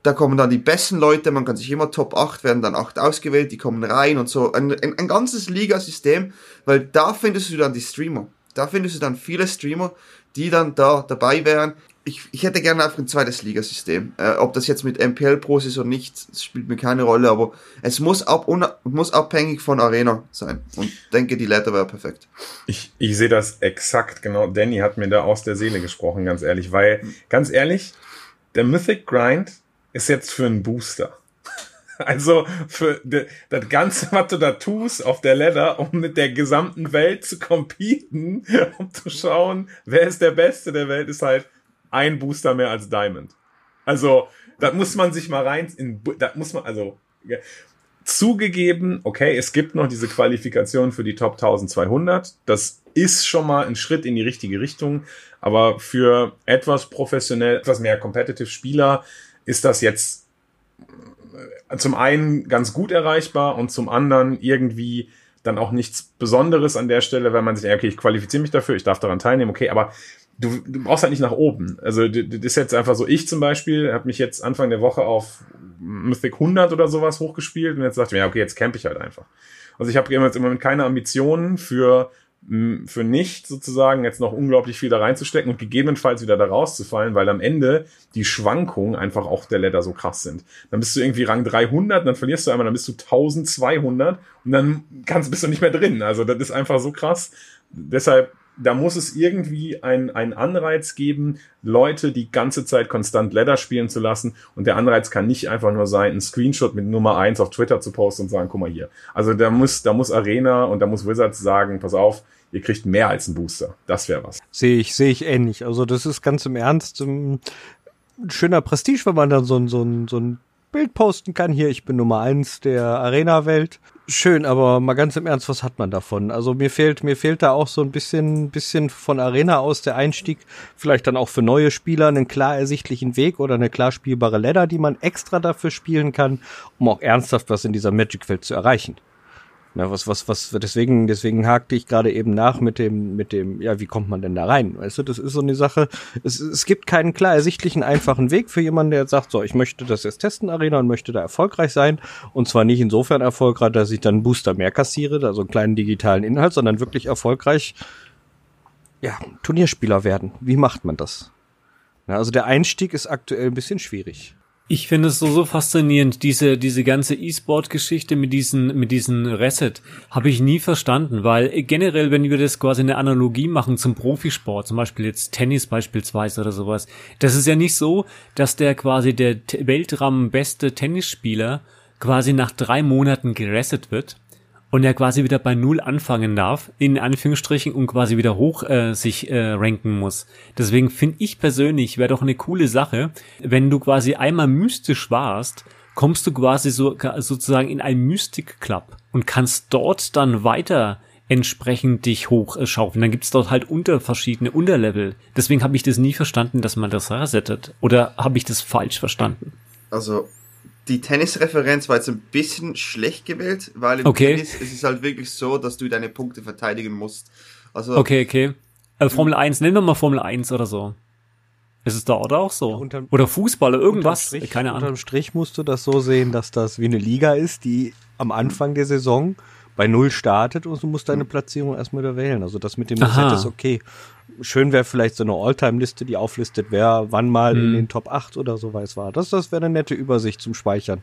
da kommen dann die besten Leute, man kann sich immer Top 8 werden dann 8 ausgewählt, die kommen rein und so. Ein, ein, ein ganzes Ligasystem, weil da findest du dann die Streamer. Da findest du dann viele Streamer, die dann da dabei wären. Ich, ich hätte gerne einfach ein zweites Ligasystem. Äh, ob das jetzt mit MPL Pros ist oder nicht, spielt mir keine Rolle, aber es muss, ab, muss abhängig von Arena sein. Und denke, die Letter wäre perfekt. Ich, ich sehe das exakt genau. Danny hat mir da aus der Seele gesprochen, ganz ehrlich, weil, ganz ehrlich, der Mythic Grind ist jetzt für einen Booster. Also für das Ganze, was du da tust auf der Ladder, um mit der gesamten Welt zu competen, um zu schauen, wer ist der Beste der Welt, ist halt ein Booster mehr als Diamond. Also, da muss man sich mal rein, in, da muss man, also, ja, zugegeben, okay, es gibt noch diese Qualifikation für die Top 1200. Das ist schon mal ein Schritt in die richtige Richtung. Aber für etwas professionell, etwas mehr competitive Spieler ist das jetzt zum einen ganz gut erreichbar und zum anderen irgendwie dann auch nichts Besonderes an der Stelle, weil man sich, okay, ich qualifiziere mich dafür, ich darf daran teilnehmen, okay, aber du, du brauchst halt nicht nach oben. Also das ist jetzt einfach so, ich zum Beispiel habe mich jetzt Anfang der Woche auf Mythic 100 oder sowas hochgespielt und jetzt dachte ich mir, ja, okay, jetzt camp ich halt einfach. Also ich habe jetzt im keine Ambitionen für für nicht sozusagen jetzt noch unglaublich viel da reinzustecken und gegebenenfalls wieder da rauszufallen, weil am Ende die Schwankungen einfach auch der Ladder so krass sind. Dann bist du irgendwie Rang 300, dann verlierst du einmal, dann bist du 1200 und dann kannst, bist du nicht mehr drin. Also das ist einfach so krass. Deshalb da muss es irgendwie einen Anreiz geben, Leute die ganze Zeit konstant Ladder spielen zu lassen. Und der Anreiz kann nicht einfach nur sein, einen Screenshot mit Nummer eins auf Twitter zu posten und sagen, guck mal hier. Also da muss, da muss Arena und da muss Wizards sagen, pass auf, ihr kriegt mehr als einen Booster. Das wäre was. Sehe ich, sehe ich ähnlich. Also das ist ganz im Ernst ein schöner Prestige, wenn man dann so ein, so ein, so ein Bild posten kann. Hier, ich bin Nummer eins der Arena-Welt schön, aber mal ganz im Ernst, was hat man davon? Also mir fehlt, mir fehlt da auch so ein bisschen, bisschen von Arena aus der Einstieg, vielleicht dann auch für neue Spieler einen klar ersichtlichen Weg oder eine klar spielbare Ladder, die man extra dafür spielen kann, um auch ernsthaft was in dieser Magic-Welt zu erreichen. Na, was, was, was, deswegen, deswegen hakte ich gerade eben nach mit dem, mit dem, ja, wie kommt man denn da rein? Weißt du, das ist so eine Sache. Es, es gibt keinen klar ersichtlichen, einfachen Weg für jemanden, der jetzt sagt, so, ich möchte das jetzt testen, Arena, und möchte da erfolgreich sein. Und zwar nicht insofern erfolgreich, dass ich dann Booster mehr kassiere, also einen kleinen digitalen Inhalt, sondern wirklich erfolgreich, ja, Turnierspieler werden. Wie macht man das? Na, also der Einstieg ist aktuell ein bisschen schwierig. Ich finde es so, so faszinierend, diese, diese ganze E-Sport-Geschichte mit diesen, mit diesen Reset. Habe ich nie verstanden, weil generell, wenn wir das quasi eine Analogie machen zum Profisport, zum Beispiel jetzt Tennis beispielsweise oder sowas, das ist ja nicht so, dass der quasi der Weltraum beste Tennisspieler quasi nach drei Monaten gereset wird, und er quasi wieder bei Null anfangen darf, in Anführungsstrichen, und quasi wieder hoch äh, sich äh, ranken muss. Deswegen finde ich persönlich, wäre doch eine coole Sache, wenn du quasi einmal mystisch warst, kommst du quasi so sozusagen in einen Mystic Club und kannst dort dann weiter entsprechend dich hochschaufeln. Dann gibt's dort halt unter verschiedene Unterlevel. Deswegen habe ich das nie verstanden, dass man das resettet. Oder habe ich das falsch verstanden? Also die Tennisreferenz war jetzt ein bisschen schlecht gewählt, weil im okay. Tennis ist es halt wirklich so, dass du deine Punkte verteidigen musst. Also okay, okay. Äh, Formel 1, nennen wir mal Formel 1 oder so. Ist es da oder auch so? Ja, unterm, oder Fußball oder irgendwas? Strich, Keine Ahnung. Unterm Strich musst du das so sehen, dass das wie eine Liga ist, die am Anfang der Saison bei Null startet und du musst deine Platzierung erstmal wieder wählen. Also das mit dem Reset ist okay schön wäre vielleicht so eine Alltime-Liste, die auflistet, wer wann mal mhm. in den Top 8 oder so weiß war. Das, das wäre eine nette Übersicht zum Speichern.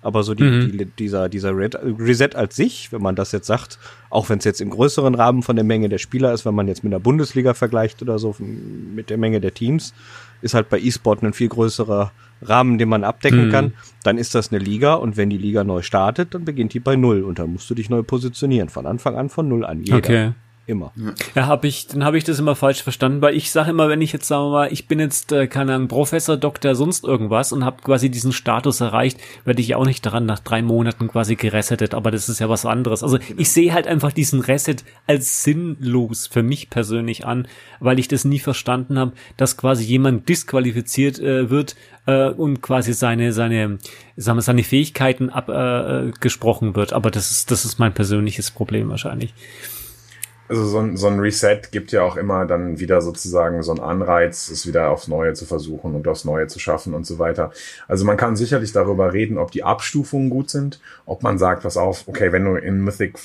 Aber so die, mhm. die, dieser, dieser Reset als sich, wenn man das jetzt sagt, auch wenn es jetzt im größeren Rahmen von der Menge der Spieler ist, wenn man jetzt mit der Bundesliga vergleicht oder so, mit der Menge der Teams, ist halt bei E-Sport ein viel größerer Rahmen, den man abdecken mhm. kann. Dann ist das eine Liga und wenn die Liga neu startet, dann beginnt die bei Null und dann musst du dich neu positionieren. Von Anfang an von Null an. Jeder. Okay. Immer. Ja, habe ich, dann habe ich das immer falsch verstanden, weil ich sage immer, wenn ich jetzt sagen wir mal, ich bin jetzt äh, keine Ahnung, Professor, Doktor, sonst irgendwas und habe quasi diesen Status erreicht, werde ich auch nicht daran nach drei Monaten quasi geresettet, aber das ist ja was anderes. Also genau. ich sehe halt einfach diesen Reset als sinnlos für mich persönlich an, weil ich das nie verstanden habe, dass quasi jemand disqualifiziert äh, wird äh, und quasi seine seine sagen wir, seine Fähigkeiten abgesprochen äh, wird. Aber das ist das ist mein persönliches Problem wahrscheinlich also so ein, so ein Reset gibt ja auch immer dann wieder sozusagen so einen Anreiz, es wieder aufs Neue zu versuchen und aufs Neue zu schaffen und so weiter. Also man kann sicherlich darüber reden, ob die Abstufungen gut sind, ob man sagt, pass auf, okay, wenn du in Mythic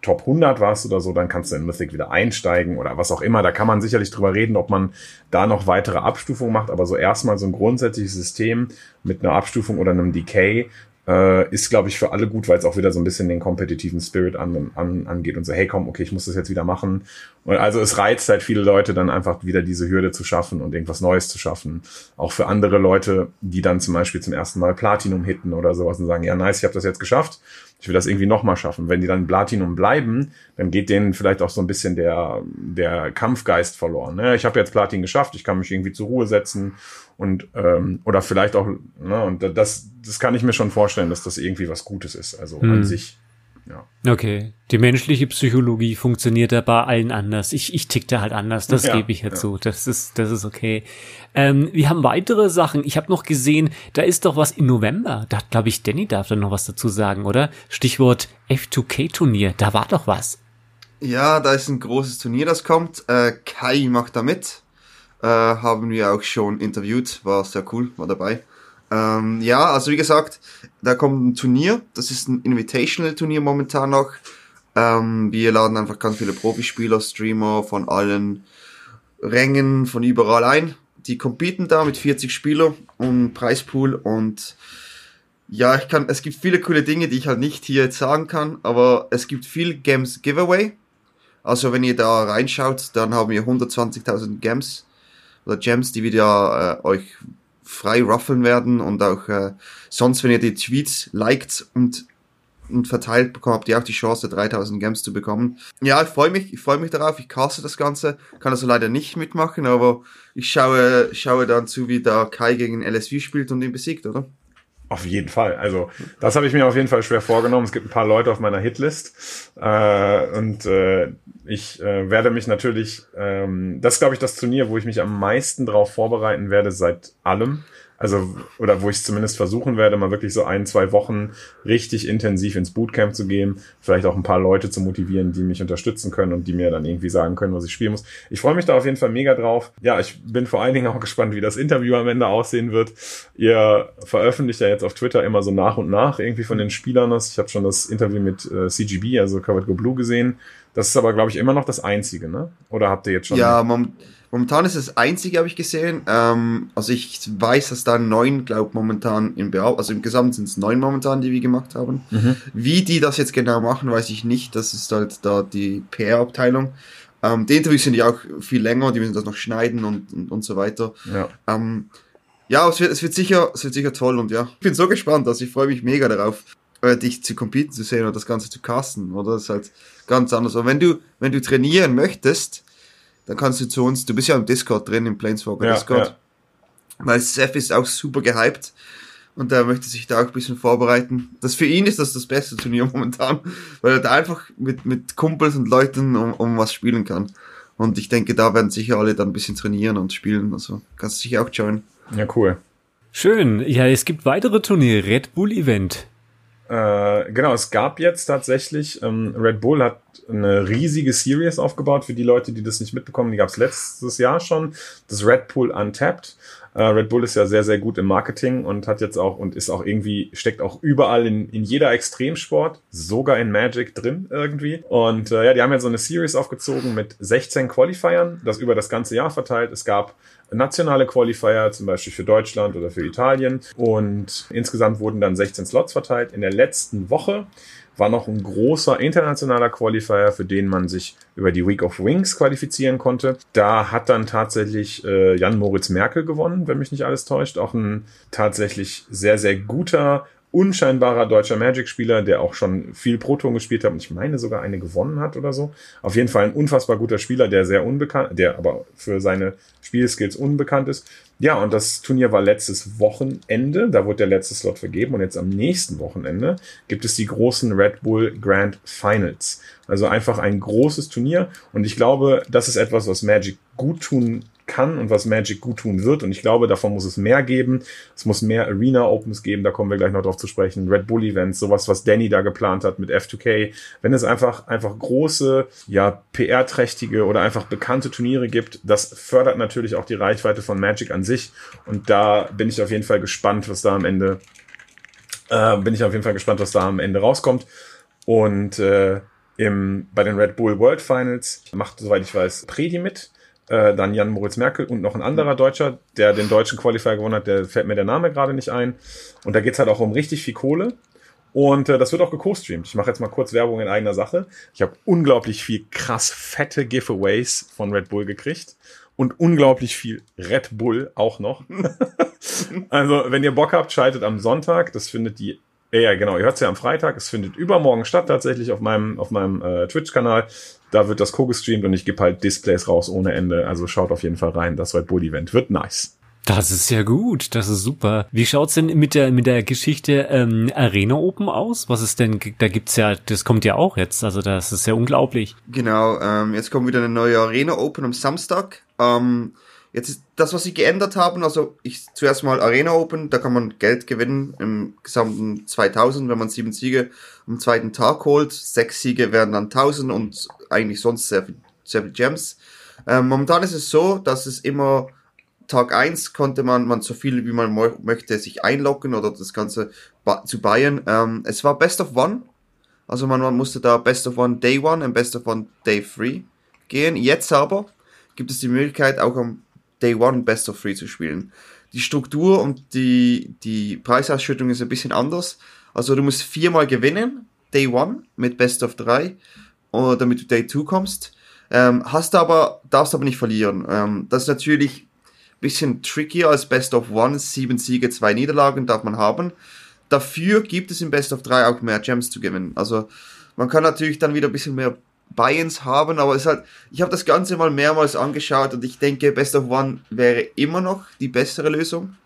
Top 100 warst oder so, dann kannst du in Mythic wieder einsteigen oder was auch immer. Da kann man sicherlich drüber reden, ob man da noch weitere Abstufungen macht, aber so erstmal so ein grundsätzliches System mit einer Abstufung oder einem Decay äh, ist, glaube ich, für alle gut, weil es auch wieder so ein bisschen den kompetitiven Spirit an, an, angeht und so, hey komm, okay, ich muss das jetzt wieder machen. Und also es reizt halt viele Leute dann einfach wieder diese Hürde zu schaffen und irgendwas Neues zu schaffen. Auch für andere Leute, die dann zum Beispiel zum ersten Mal Platinum hitten oder sowas und sagen, ja nice, ich habe das jetzt geschafft ich will das irgendwie nochmal schaffen. Wenn die dann Platinum bleiben, dann geht denen vielleicht auch so ein bisschen der, der Kampfgeist verloren. Ne? Ich habe jetzt Platin geschafft, ich kann mich irgendwie zur Ruhe setzen und ähm, oder vielleicht auch, ne, und das, das kann ich mir schon vorstellen, dass das irgendwie was Gutes ist. Also hm. an sich. Ja. Okay. Die menschliche Psychologie funktioniert da bei allen anders. Ich, ich tick da halt anders, das ja, gebe ich ja, zu. Das ist, das ist okay. Ähm, wir haben weitere Sachen. Ich habe noch gesehen, da ist doch was im November. Da hat, glaube ich, Danny darf da noch was dazu sagen, oder? Stichwort F2K-Turnier. Da war doch was. Ja, da ist ein großes Turnier, das kommt. Äh, Kai macht da mit. Äh, haben wir auch schon interviewt. War sehr cool, war dabei. Ähm, ja, also wie gesagt, da kommt ein Turnier. Das ist ein Invitational-Turnier momentan noch. Ähm, wir laden einfach ganz viele Profispieler, Streamer von allen Rängen, von überall ein. Die competen da mit 40 Spielern und Preispool und ja, ich kann, es gibt viele coole Dinge, die ich halt nicht hier jetzt sagen kann, aber es gibt viel Games Giveaway. Also wenn ihr da reinschaut, dann haben wir 120.000 Gems oder Gems, die wieder äh, euch frei ruffeln werden und auch äh, sonst, wenn ihr die Tweets liked und und verteilt bekommen, habt ihr auch die Chance, 3000 Gems zu bekommen. Ja, ich freue mich, ich freue mich darauf, ich caste das Ganze, kann also leider nicht mitmachen, aber ich schaue, schaue dann zu, wie da Kai gegen LSV spielt und ihn besiegt, oder? Auf jeden Fall. Also das habe ich mir auf jeden Fall schwer vorgenommen. Es gibt ein paar Leute auf meiner Hitlist äh, und äh, ich äh, werde mich natürlich, ähm, das glaube ich das Turnier, wo ich mich am meisten darauf vorbereiten werde seit allem. Also, oder wo ich es zumindest versuchen werde, mal wirklich so ein, zwei Wochen richtig intensiv ins Bootcamp zu gehen. Vielleicht auch ein paar Leute zu motivieren, die mich unterstützen können und die mir dann irgendwie sagen können, was ich spielen muss. Ich freue mich da auf jeden Fall mega drauf. Ja, ich bin vor allen Dingen auch gespannt, wie das Interview am Ende aussehen wird. Ihr veröffentlicht ja jetzt auf Twitter immer so nach und nach irgendwie von den Spielern. Ich habe schon das Interview mit äh, CGB, also Covered Go Blue, gesehen. Das ist aber, glaube ich, immer noch das Einzige, ne? Oder habt ihr jetzt schon... Ja, man Momentan ist es das einzige, habe ich gesehen. Ähm, also ich weiß, dass da neun, glaube momentan im Bearbeitung, also im Gesamt sind es neun momentan, die wir gemacht haben. Mhm. Wie die das jetzt genau machen, weiß ich nicht. Das ist halt da die PR-Abteilung. Ähm, die Interviews sind ja auch viel länger, die müssen das noch schneiden und, und, und so weiter. Ja. Ähm, ja, es wird, es wird sicher, es wird sicher toll und ja, ich bin so gespannt, also ich freue mich mega darauf, äh, dich zu competen zu sehen und das Ganze zu casten, oder? Das ist halt ganz anders. Und wenn du, wenn du trainieren möchtest, dann kannst du zu uns, du bist ja im Discord drin, im Planeswalker ja, Discord. Ja. Weil Seth ist auch super gehypt und er möchte sich da auch ein bisschen vorbereiten. Das für ihn ist das das beste Turnier momentan, weil er da einfach mit, mit Kumpels und Leuten um, um was spielen kann. Und ich denke, da werden sicher alle dann ein bisschen trainieren und spielen. Also kannst du sicher auch joinen. Ja, cool. Schön. Ja, es gibt weitere Turniere. Red Bull Event. Äh, genau, es gab jetzt tatsächlich, ähm, Red Bull hat eine riesige Series aufgebaut für die Leute, die das nicht mitbekommen. Die gab es letztes Jahr schon. Das Red Bull Untapped. Äh, Red Bull ist ja sehr, sehr gut im Marketing und hat jetzt auch und ist auch irgendwie, steckt auch überall in, in jeder Extremsport, sogar in Magic drin irgendwie. Und äh, ja, die haben ja so eine Series aufgezogen mit 16 Qualifiern, das über das ganze Jahr verteilt. Es gab nationale Qualifier, zum Beispiel für Deutschland oder für Italien. Und insgesamt wurden dann 16 Slots verteilt. In der letzten Woche war noch ein großer internationaler Qualifier, für den man sich über die Week of Wings qualifizieren konnte. Da hat dann tatsächlich äh, Jan Moritz Merkel gewonnen, wenn mich nicht alles täuscht. Auch ein tatsächlich sehr, sehr guter unscheinbarer deutscher Magic-Spieler, der auch schon viel Proton gespielt hat und ich meine sogar eine gewonnen hat oder so. Auf jeden Fall ein unfassbar guter Spieler, der sehr unbekannt, der aber für seine Spielskills unbekannt ist. Ja, und das Turnier war letztes Wochenende, da wurde der letzte Slot vergeben und jetzt am nächsten Wochenende gibt es die großen Red Bull Grand Finals. Also einfach ein großes Turnier und ich glaube, das ist etwas, was Magic gut tun kann und was Magic gut tun wird. Und ich glaube, davon muss es mehr geben. Es muss mehr Arena Opens geben, da kommen wir gleich noch drauf zu sprechen. Red Bull Events, sowas, was Danny da geplant hat mit F2K. Wenn es einfach, einfach große, ja, PR-trächtige oder einfach bekannte Turniere gibt, das fördert natürlich auch die Reichweite von Magic an sich. Und da bin ich auf jeden Fall gespannt, was da am Ende, äh, bin ich auf jeden Fall gespannt, was da am Ende rauskommt. Und, äh, im, bei den Red Bull World Finals macht, soweit ich weiß, Predi mit äh, dann Jan Moritz Merkel und noch ein anderer Deutscher, der den deutschen Qualifier gewonnen hat, der fällt mir der Name gerade nicht ein. Und da geht's halt auch um richtig viel Kohle. Und äh, das wird auch geco-streamt. Ich mache jetzt mal kurz Werbung in eigener Sache. Ich habe unglaublich viel krass fette Giveaways von Red Bull gekriegt und unglaublich viel Red Bull auch noch. also, wenn ihr Bock habt, schaltet am Sonntag. Das findet die ja, genau, ihr hört es ja am Freitag. Es findet übermorgen statt tatsächlich auf meinem, auf meinem äh, Twitch-Kanal. Da wird das co-gestreamt und ich gebe halt Displays raus ohne Ende. Also schaut auf jeden Fall rein. Das Red Bull Event wird nice. Das ist ja gut, das ist super. Wie schaut's denn mit der mit der Geschichte ähm, Arena Open aus? Was ist denn? Da gibt's ja, das kommt ja auch jetzt. Also das ist ja unglaublich. Genau, ähm, jetzt kommt wieder eine neue Arena Open am Samstag. Ähm, Jetzt ist das, was sie geändert haben, also ich zuerst mal Arena Open, da kann man Geld gewinnen im gesamten 2000, wenn man sieben Siege am zweiten Tag holt. Sechs Siege werden dann 1000 und eigentlich sonst sehr viel, sehr viel Gems. Ähm, momentan ist es so, dass es immer Tag eins konnte man, man so viel wie man möchte sich einloggen oder das Ganze zu buyen. Ähm, es war Best of One. Also man, man musste da Best of One Day One und Best of One Day Three gehen. Jetzt aber gibt es die Möglichkeit, auch am Day One Best of Three zu spielen. Die Struktur und die, die Preisausschüttung ist ein bisschen anders. Also du musst viermal gewinnen, Day One mit Best of 3 oder damit du Day 2 kommst. Ähm, hast aber, darfst aber nicht verlieren. Ähm, das ist natürlich bisschen trickier als Best of One. Sieben Siege, zwei Niederlagen darf man haben. Dafür gibt es im Best of 3 auch mehr Gems zu gewinnen. Also man kann natürlich dann wieder ein bisschen mehr Buy-ins haben, aber es halt, ich habe das Ganze mal mehrmals angeschaut und ich denke, Best of One wäre immer noch die bessere Lösung,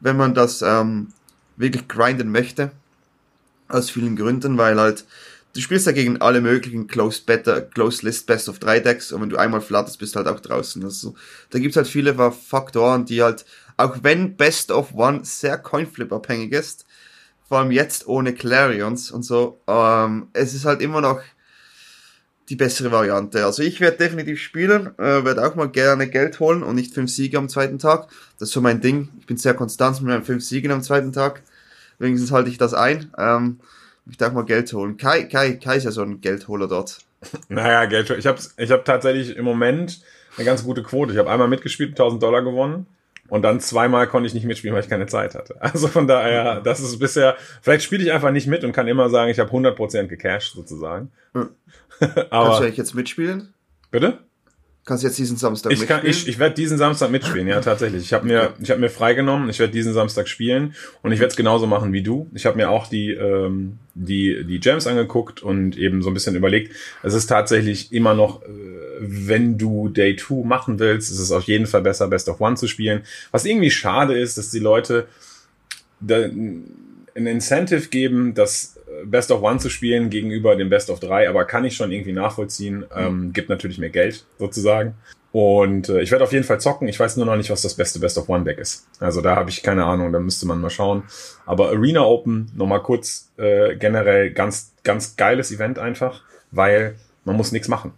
wenn man das ähm, wirklich grinden möchte. Aus vielen Gründen, weil halt, du spielst ja gegen alle möglichen Close, Better, Close List Best of 3 Decks und wenn du einmal flatterst, bist du halt auch draußen. Also, da gibt's halt viele Faktoren, die halt, auch wenn Best of One sehr Coinflip abhängig ist, vor allem jetzt ohne Clarions und so, ähm, es ist halt immer noch die bessere Variante. Also ich werde definitiv spielen, äh, werde auch mal gerne Geld holen und nicht fünf Siege am zweiten Tag. Das ist so mein Ding. Ich bin sehr konstant mit meinen fünf Siegen am zweiten Tag. Wenigstens halte ich das ein. Ähm, ich darf mal Geld holen. Kai, Kai, Kai ist ja so ein Geldholer dort. Naja, Geld. Ich habe ich hab tatsächlich im Moment eine ganz gute Quote. Ich habe einmal mitgespielt, 1000 Dollar gewonnen. Und dann zweimal konnte ich nicht mitspielen, weil ich keine Zeit hatte. Also von daher, das ist bisher, vielleicht spiele ich einfach nicht mit und kann immer sagen, ich habe 100% gecashed sozusagen. Aber, Kannst du eigentlich jetzt mitspielen? Bitte? Kannst du jetzt diesen Samstag ich mitspielen? Kann, ich ich werde diesen Samstag mitspielen, ja, tatsächlich. Ich habe mir, ich habe mir freigenommen, ich werde diesen Samstag spielen und ich werde es genauso machen wie du. Ich habe mir auch die, ähm, die, die Gems angeguckt und eben so ein bisschen überlegt. Es ist tatsächlich immer noch, äh, wenn du Day 2 machen willst, ist es auf jeden Fall besser, Best of One zu spielen. Was irgendwie schade ist, dass die Leute da, ein Incentive geben, das Best of One zu spielen gegenüber dem Best of 3, aber kann ich schon irgendwie nachvollziehen. Ähm, gibt natürlich mehr Geld sozusagen. Und äh, ich werde auf jeden Fall zocken. Ich weiß nur noch nicht, was das beste Best of One Deck ist. Also da habe ich keine Ahnung, da müsste man mal schauen. Aber Arena Open, nochmal kurz, äh, generell ganz, ganz geiles Event einfach, weil man muss nichts machen.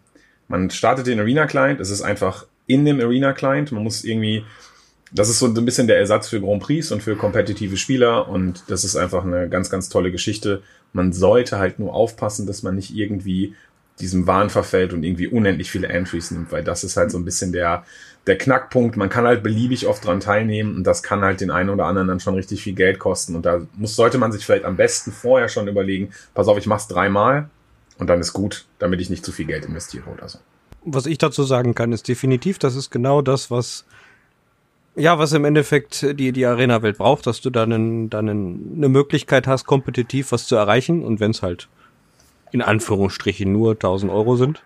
Man startet den Arena Client, es ist einfach in dem Arena Client. Man muss irgendwie das ist so ein bisschen der Ersatz für Grand Prix und für kompetitive Spieler und das ist einfach eine ganz, ganz tolle Geschichte. Man sollte halt nur aufpassen, dass man nicht irgendwie diesem Wahn verfällt und irgendwie unendlich viele Entries nimmt, weil das ist halt so ein bisschen der, der Knackpunkt. Man kann halt beliebig oft dran teilnehmen und das kann halt den einen oder anderen dann schon richtig viel Geld kosten und da muss, sollte man sich vielleicht am besten vorher schon überlegen, pass auf, ich mach's dreimal und dann ist gut, damit ich nicht zu viel Geld investiere oder so. Was ich dazu sagen kann, ist definitiv, das ist genau das, was ja, was im Endeffekt die, die Arena-Welt braucht, dass du dann, einen, dann einen, eine Möglichkeit hast, kompetitiv was zu erreichen und wenn es halt in Anführungsstrichen nur 1000 Euro sind,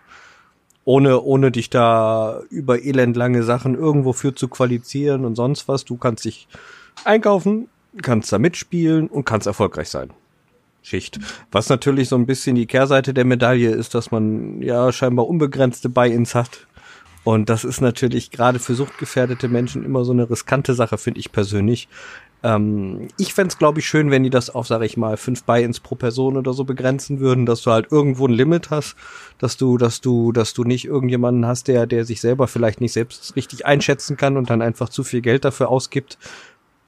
ohne, ohne dich da über elendlange Sachen irgendwo für zu qualifizieren und sonst was, du kannst dich einkaufen, kannst da mitspielen und kannst erfolgreich sein. Schicht. Was natürlich so ein bisschen die Kehrseite der Medaille ist, dass man ja scheinbar unbegrenzte Buy-ins hat und das ist natürlich gerade für suchtgefährdete Menschen immer so eine riskante Sache, finde ich persönlich. Ähm, ich fände es, glaube ich, schön, wenn die das auf, sage ich mal, fünf Buy-ins pro Person oder so begrenzen würden, dass du halt irgendwo ein Limit hast, dass du, dass du, dass du nicht irgendjemanden hast, der, der sich selber vielleicht nicht selbst richtig einschätzen kann und dann einfach zu viel Geld dafür ausgibt,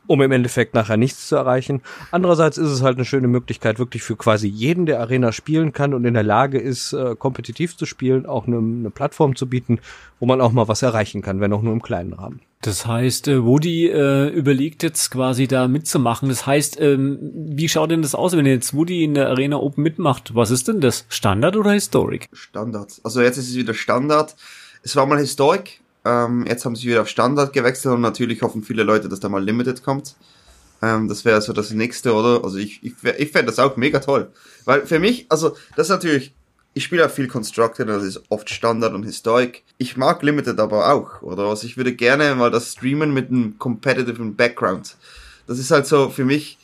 um im Endeffekt nachher nichts zu erreichen. Andererseits ist es halt eine schöne Möglichkeit, wirklich für quasi jeden, der Arena spielen kann und in der Lage ist, äh, kompetitiv zu spielen, auch eine, eine, Plattform zu bieten, wo man auch mal was erreichen kann, wenn auch nur im kleinen Rahmen. Das heißt, äh, Woody äh, überlegt jetzt quasi da mitzumachen. Das heißt, ähm, wie schaut denn das aus, wenn jetzt Woody in der Arena Open mitmacht? Was ist denn das? Standard oder Historic? Standard. Also jetzt ist es wieder Standard. Es war mal Historic, ähm, jetzt haben sie wieder auf Standard gewechselt und natürlich hoffen viele Leute, dass da mal Limited kommt. Ähm, das wäre so das nächste, oder? Also ich, ich, ich fände das auch mega toll. Weil für mich, also das ist natürlich, ich spiele auch viel Constructed, das ist oft Standard und Historic. Ich mag Limited aber auch, oder? Also ich würde gerne mal das streamen mit einem competitive Background. Das ist halt so für mich,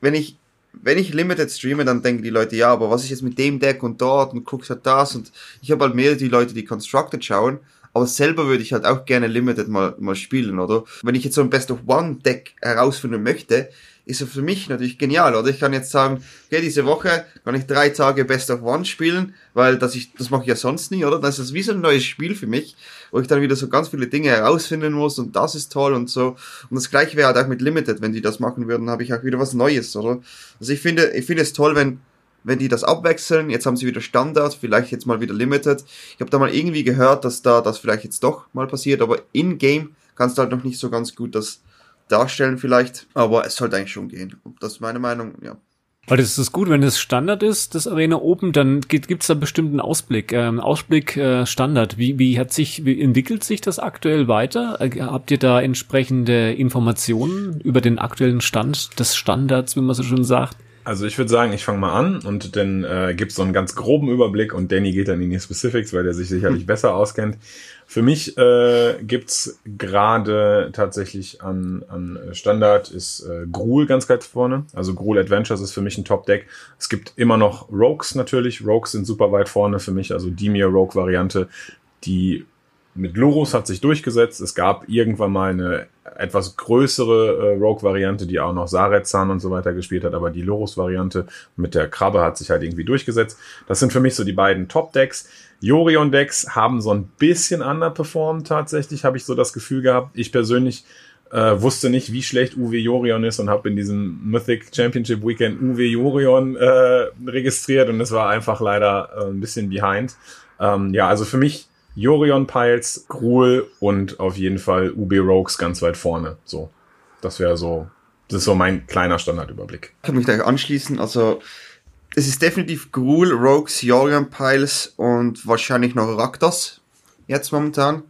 wenn ich wenn ich Limited streame, dann denken die Leute, ja, aber was ist jetzt mit dem Deck und dort und guckst halt das und ich habe halt mehr die Leute, die Constructed schauen aber selber würde ich halt auch gerne Limited mal, mal spielen, oder? Wenn ich jetzt so ein Best of One Deck herausfinden möchte, ist es für mich natürlich genial, oder? Ich kann jetzt sagen, okay, diese Woche kann ich drei Tage Best of One spielen, weil das ich, das mache ich ja sonst nie, oder? Dann ist das wie so ein neues Spiel für mich, wo ich dann wieder so ganz viele Dinge herausfinden muss und das ist toll und so. Und das gleiche wäre halt auch mit Limited, wenn die das machen würden, habe ich auch wieder was Neues, oder? Also ich finde, ich finde es toll, wenn, wenn die das abwechseln, jetzt haben sie wieder Standard, vielleicht jetzt mal wieder Limited. Ich habe da mal irgendwie gehört, dass da das vielleicht jetzt doch mal passiert, aber in-game kannst du halt noch nicht so ganz gut das darstellen vielleicht, aber es sollte eigentlich schon gehen. Das ist meine Meinung, ja. Weil das ist gut, wenn es Standard ist, das Arena Open, dann gibt es da bestimmten Ausblick. Ähm, Ausblick äh, Standard. Wie, wie hat sich, wie entwickelt sich das aktuell weiter? Äh, habt ihr da entsprechende Informationen über den aktuellen Stand des Standards, wie man so schon sagt? Also ich würde sagen, ich fange mal an und dann äh, gibt so einen ganz groben Überblick und Danny geht dann in die Specifics, weil der sich sicherlich hm. besser auskennt. Für mich äh, gibt's gerade tatsächlich an, an Standard ist äh, Gruul ganz ganz vorne. Also Gruul Adventures ist für mich ein Top-Deck. Es gibt immer noch Rogues natürlich. Rogues sind super weit vorne für mich. Also die mir Rogue-Variante, die mit Lurus hat sich durchgesetzt. Es gab irgendwann mal eine etwas größere äh, Rogue-Variante, die auch noch Sarezan und so weiter gespielt hat, aber die Lorus-Variante mit der Krabbe hat sich halt irgendwie durchgesetzt. Das sind für mich so die beiden Top-Decks. Jorion-Decks haben so ein bisschen underperformed tatsächlich, habe ich so das Gefühl gehabt. Ich persönlich äh, wusste nicht, wie schlecht Uwe Jorion ist und habe in diesem Mythic Championship Weekend Uwe Jorion äh, registriert und es war einfach leider äh, ein bisschen behind. Ähm, ja, also für mich Jorion Piles, Gruul und auf jeden Fall UB Rogues ganz weit vorne. So, das wäre so, das ist so mein kleiner Standardüberblick. Ich kann mich gleich anschließen. Also, es ist definitiv Gruul, Rogues, Jorion Piles und wahrscheinlich noch Raktos jetzt momentan.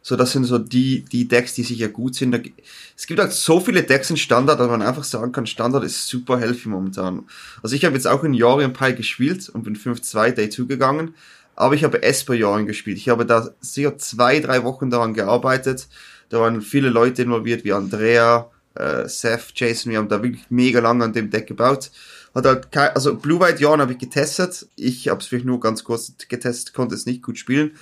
So, das sind so die, die Decks, die sicher gut sind. Es gibt halt so viele Decks in Standard, dass man einfach sagen kann, Standard ist super healthy momentan. Also ich habe jetzt auch in Jorion Pile gespielt und bin 5-2 Day 2 gegangen. Aber ich habe Esper-Jahren gespielt. Ich habe da sicher zwei, drei Wochen daran gearbeitet. Da waren viele Leute involviert, wie Andrea, äh, Seth, Jason. Wir haben da wirklich mega lange an dem Deck gebaut. Hat halt kein, also Blue White Jahren habe ich getestet. Ich habe es vielleicht nur ganz kurz getestet, konnte es nicht gut spielen.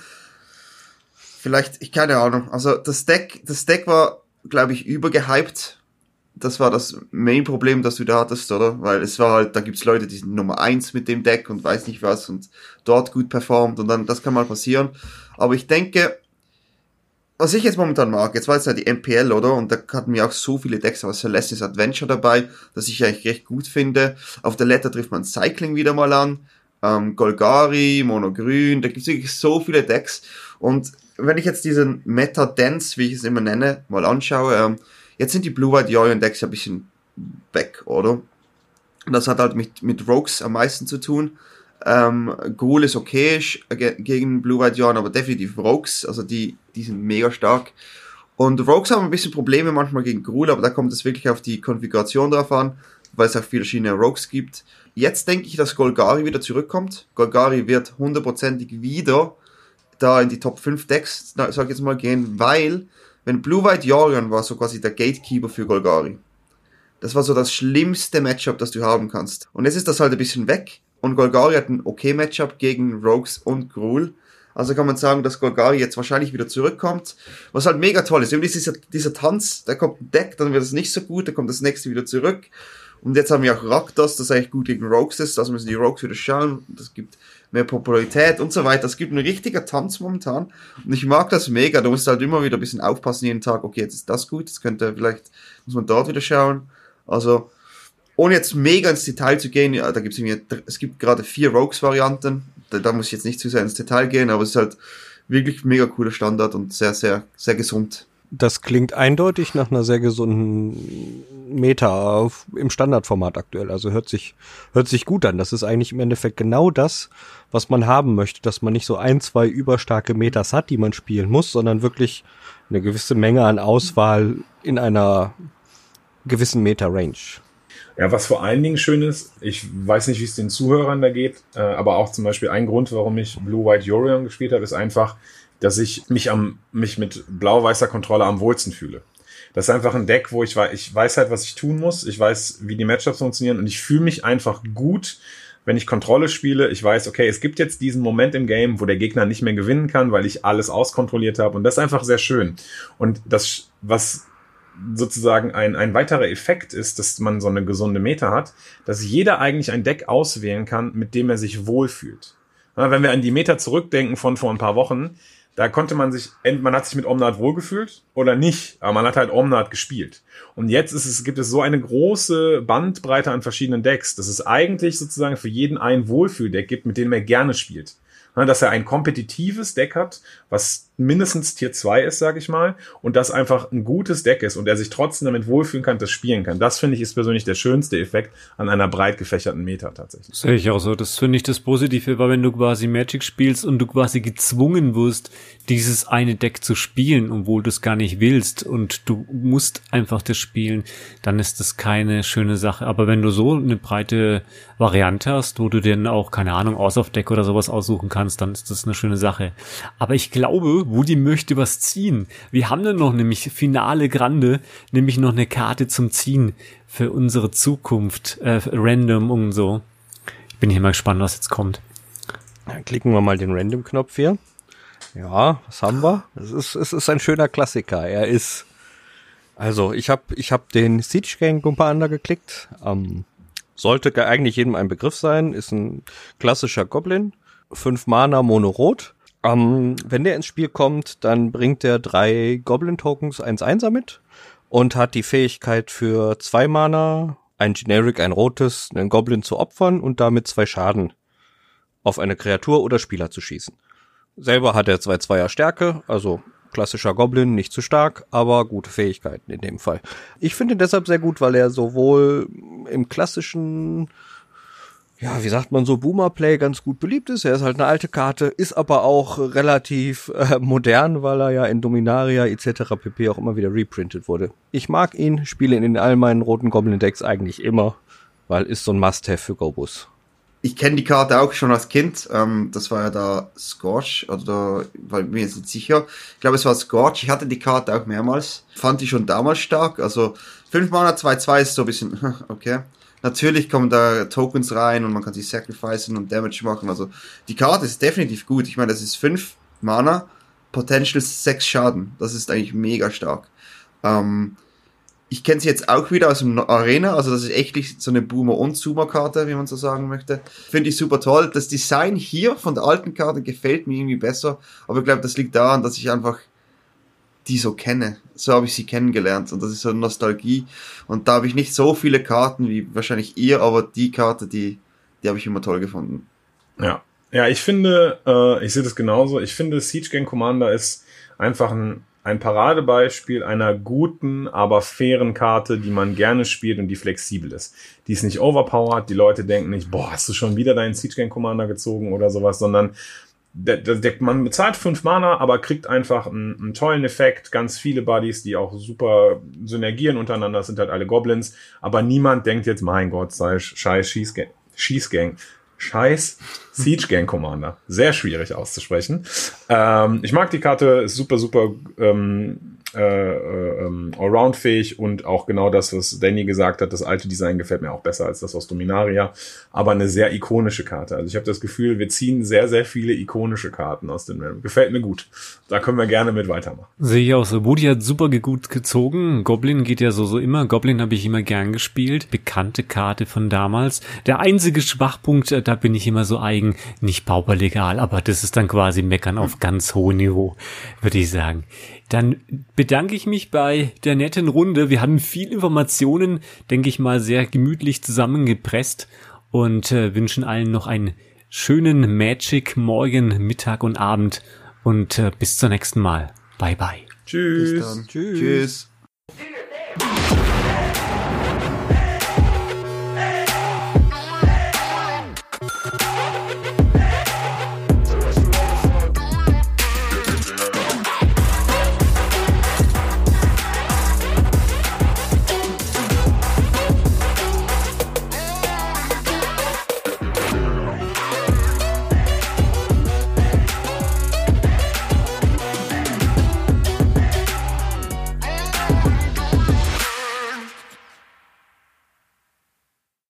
Vielleicht, ich keine Ahnung. Also das Deck, das Deck war, glaube ich, übergehypt das war das Main-Problem, das du da hattest, oder? Weil es war halt, da gibt's Leute, die sind Nummer eins mit dem Deck und weiß nicht was und dort gut performt und dann, das kann mal passieren. Aber ich denke, was ich jetzt momentan mag, jetzt war es ja die MPL, oder? Und da hatten wir auch so viele Decks, aber Celestis Adventure dabei, das ich eigentlich recht gut finde. Auf der Letter trifft man Cycling wieder mal an, ähm, Golgari, Monogrün, da gibt's wirklich so viele Decks. Und wenn ich jetzt diesen Meta Dance, wie ich es immer nenne, mal anschaue, ähm, Jetzt sind die Blue White Yorion Decks ja ein bisschen weg, oder? Das hat halt mit, mit Rogues am meisten zu tun. Ähm, Ghoul ist okay gegen Blue White Yorion, aber definitiv Rogues, also die, die sind mega stark. Und Rogues haben ein bisschen Probleme manchmal gegen Gruul, aber da kommt es wirklich auf die Konfiguration drauf an, weil es auch viele verschiedene Rogues gibt. Jetzt denke ich, dass Golgari wieder zurückkommt. Golgari wird hundertprozentig wieder da in die Top 5 Decks, sag ich jetzt mal, gehen, weil wenn Blue White Yorion war so quasi der Gatekeeper für Golgari. Das war so das schlimmste Matchup, das du haben kannst. Und jetzt ist das halt ein bisschen weg. Und Golgari hat ein okay Matchup gegen Rogues und Gruul. Also kann man sagen, dass Golgari jetzt wahrscheinlich wieder zurückkommt. Was halt mega toll ist. Irgendwie ist dieser, dieser Tanz, da kommt ein Deck, dann wird es nicht so gut, dann kommt das nächste wieder zurück. Und jetzt haben wir auch Raktos, das eigentlich gut gegen Rogues ist. Also müssen die Rogues wieder schauen. Das gibt mehr Popularität und so weiter. Es gibt einen richtiger Tanz momentan und ich mag das mega. Du musst halt immer wieder ein bisschen aufpassen jeden Tag. Okay, jetzt ist das gut, jetzt könnte vielleicht, muss man dort wieder schauen. Also, ohne jetzt mega ins Detail zu gehen, da gibt's irgendwie, es gibt gerade vier Rogues-Varianten. Da, da muss ich jetzt nicht zu sehr ins Detail gehen, aber es ist halt wirklich mega cooler Standard und sehr, sehr, sehr gesund. Das klingt eindeutig nach einer sehr gesunden Meta auf, im Standardformat aktuell. Also hört sich, hört sich gut an. Das ist eigentlich im Endeffekt genau das, was man haben möchte, dass man nicht so ein, zwei überstarke Metas hat, die man spielen muss, sondern wirklich eine gewisse Menge an Auswahl in einer gewissen Meta-Range. Ja, was vor allen Dingen schön ist, ich weiß nicht, wie es den Zuhörern da geht, äh, aber auch zum Beispiel ein Grund, warum ich Blue White Yorion gespielt habe, ist einfach, dass ich mich am, mich mit blau-weißer Kontrolle am wohlsten fühle. Das ist einfach ein Deck, wo ich weiß, ich weiß halt, was ich tun muss. Ich weiß, wie die Matchups funktionieren und ich fühle mich einfach gut, wenn ich Kontrolle spiele. Ich weiß, okay, es gibt jetzt diesen Moment im Game, wo der Gegner nicht mehr gewinnen kann, weil ich alles auskontrolliert habe und das ist einfach sehr schön. Und das, was sozusagen ein, ein weiterer Effekt ist, dass man so eine gesunde Meta hat, dass jeder eigentlich ein Deck auswählen kann, mit dem er sich wohlfühlt. wenn wir an die Meta zurückdenken von vor ein paar Wochen, da konnte man sich, man hat sich mit Omnat wohlgefühlt oder nicht, aber man hat halt Omnat gespielt. Und jetzt ist es, gibt es so eine große Bandbreite an verschiedenen Decks, dass es eigentlich sozusagen für jeden ein Wohlfühldeck gibt, mit dem er gerne spielt. Dass er ein kompetitives Deck hat, was mindestens Tier 2 ist, sag ich mal, und das einfach ein gutes Deck ist und er sich trotzdem damit wohlfühlen kann, das spielen kann. Das finde ich ist persönlich der schönste Effekt an einer breit gefächerten Meta tatsächlich. Sehe ich auch so. Das finde ich das Positive, weil wenn du quasi Magic spielst und du quasi gezwungen wirst, dieses eine Deck zu spielen, obwohl du es gar nicht willst und du musst einfach das spielen, dann ist das keine schöne Sache. Aber wenn du so eine breite Variante hast, wo du denn auch, keine Ahnung, aus auf Deck oder sowas aussuchen kannst, dann ist das eine schöne Sache. Aber ich glaube, Woody möchte was ziehen. Wir haben dann noch nämlich Finale Grande, nämlich noch eine Karte zum Ziehen für unsere Zukunft, äh, random und so. Ich bin hier mal gespannt, was jetzt kommt. Dann klicken wir mal den Random-Knopf hier. Ja, was haben wir? Es ist, es ist ein schöner Klassiker. Er ist, also ich habe ich hab den Siege Gang Commander geklickt. Ähm, sollte eigentlich jedem ein Begriff sein. Ist ein klassischer Goblin. Fünf Mana, Mono Rot. Ähm, wenn der ins Spiel kommt, dann bringt er drei Goblin-Tokens 1-1er mit und hat die Fähigkeit für zwei Mana, ein Generic, ein rotes, einen Goblin zu opfern und damit zwei Schaden auf eine Kreatur oder Spieler zu schießen. Selber hat er zwei Zweier Stärke, also klassischer Goblin, nicht zu stark, aber gute Fähigkeiten in dem Fall. Ich finde ihn deshalb sehr gut, weil er sowohl im klassischen ja, wie sagt man so, Boomer-Play ganz gut beliebt ist. Er ist halt eine alte Karte, ist aber auch relativ äh, modern, weil er ja in Dominaria etc. pp. auch immer wieder reprintet wurde. Ich mag ihn, spiele ihn in all meinen roten Goblin-Decks eigentlich immer, weil ist so ein Must-Have für Gobus. Ich kenne die Karte auch schon als Kind. Ähm, das war ja da Scorch, oder war mir jetzt nicht sicher. Ich glaube, es war Scorch. Ich hatte die Karte auch mehrmals. Fand ich schon damals stark. Also 5 Mana 2-2 ist so ein bisschen, okay. Natürlich kommen da Tokens rein und man kann sie sacrificen und Damage machen. Also die Karte ist definitiv gut. Ich meine, das ist 5 Mana, Potential 6 Schaden. Das ist eigentlich mega stark. Ähm, ich kenne sie jetzt auch wieder aus dem Arena, also das ist echt so eine Boomer- und Zoomer-Karte, wie man so sagen möchte. Finde ich super toll. Das Design hier von der alten Karte gefällt mir irgendwie besser, aber ich glaube, das liegt daran, dass ich einfach die so kenne. So habe ich sie kennengelernt und das ist so Nostalgie. Und da habe ich nicht so viele Karten wie wahrscheinlich ihr, aber die Karte, die, die habe ich immer toll gefunden. Ja. Ja, ich finde, äh, ich sehe das genauso. Ich finde, Siege Gang Commander ist einfach ein, ein Paradebeispiel einer guten, aber fairen Karte, die man gerne spielt und die flexibel ist. Die ist nicht overpowered, die Leute denken nicht, boah, hast du schon wieder deinen Siege Gang Commander gezogen oder sowas, sondern der, der, der, man bezahlt fünf Mana, aber kriegt einfach einen, einen tollen Effekt. Ganz viele Buddies, die auch super synergieren untereinander, das sind halt alle Goblins. Aber niemand denkt jetzt, mein Gott, sei scheiß Schießgang. Schießgang. Scheiß Siege Gang Commander. Sehr schwierig auszusprechen. Ähm, ich mag die Karte, ist super, super ähm, äh, äh, ähm, Allround-fähig und auch genau das, was Danny gesagt hat, das alte Design gefällt mir auch besser als das aus Dominaria, aber eine sehr ikonische Karte. Also ich habe das Gefühl, wir ziehen sehr, sehr viele ikonische Karten aus dem Realm. Gefällt mir gut. Da können wir gerne mit weitermachen. Sehe ich auch so. Woody hat super gut gezogen. Goblin geht ja so, so immer. Goblin habe ich immer gern gespielt. Bekannte Karte von damals. Der einzige Schwachpunkt, äh, da bin ich immer so eigen, nicht pauperlegal, aber das ist dann quasi Meckern auf ganz hohem Niveau, würde ich sagen. Dann bedanke ich mich bei der netten Runde. Wir hatten viel Informationen, denke ich mal, sehr gemütlich zusammengepresst und äh, wünschen allen noch einen schönen Magic Morgen, Mittag und Abend und äh, bis zum nächsten Mal. Bye bye. Tschüss. Bis dann. Tschüss. Tschüss.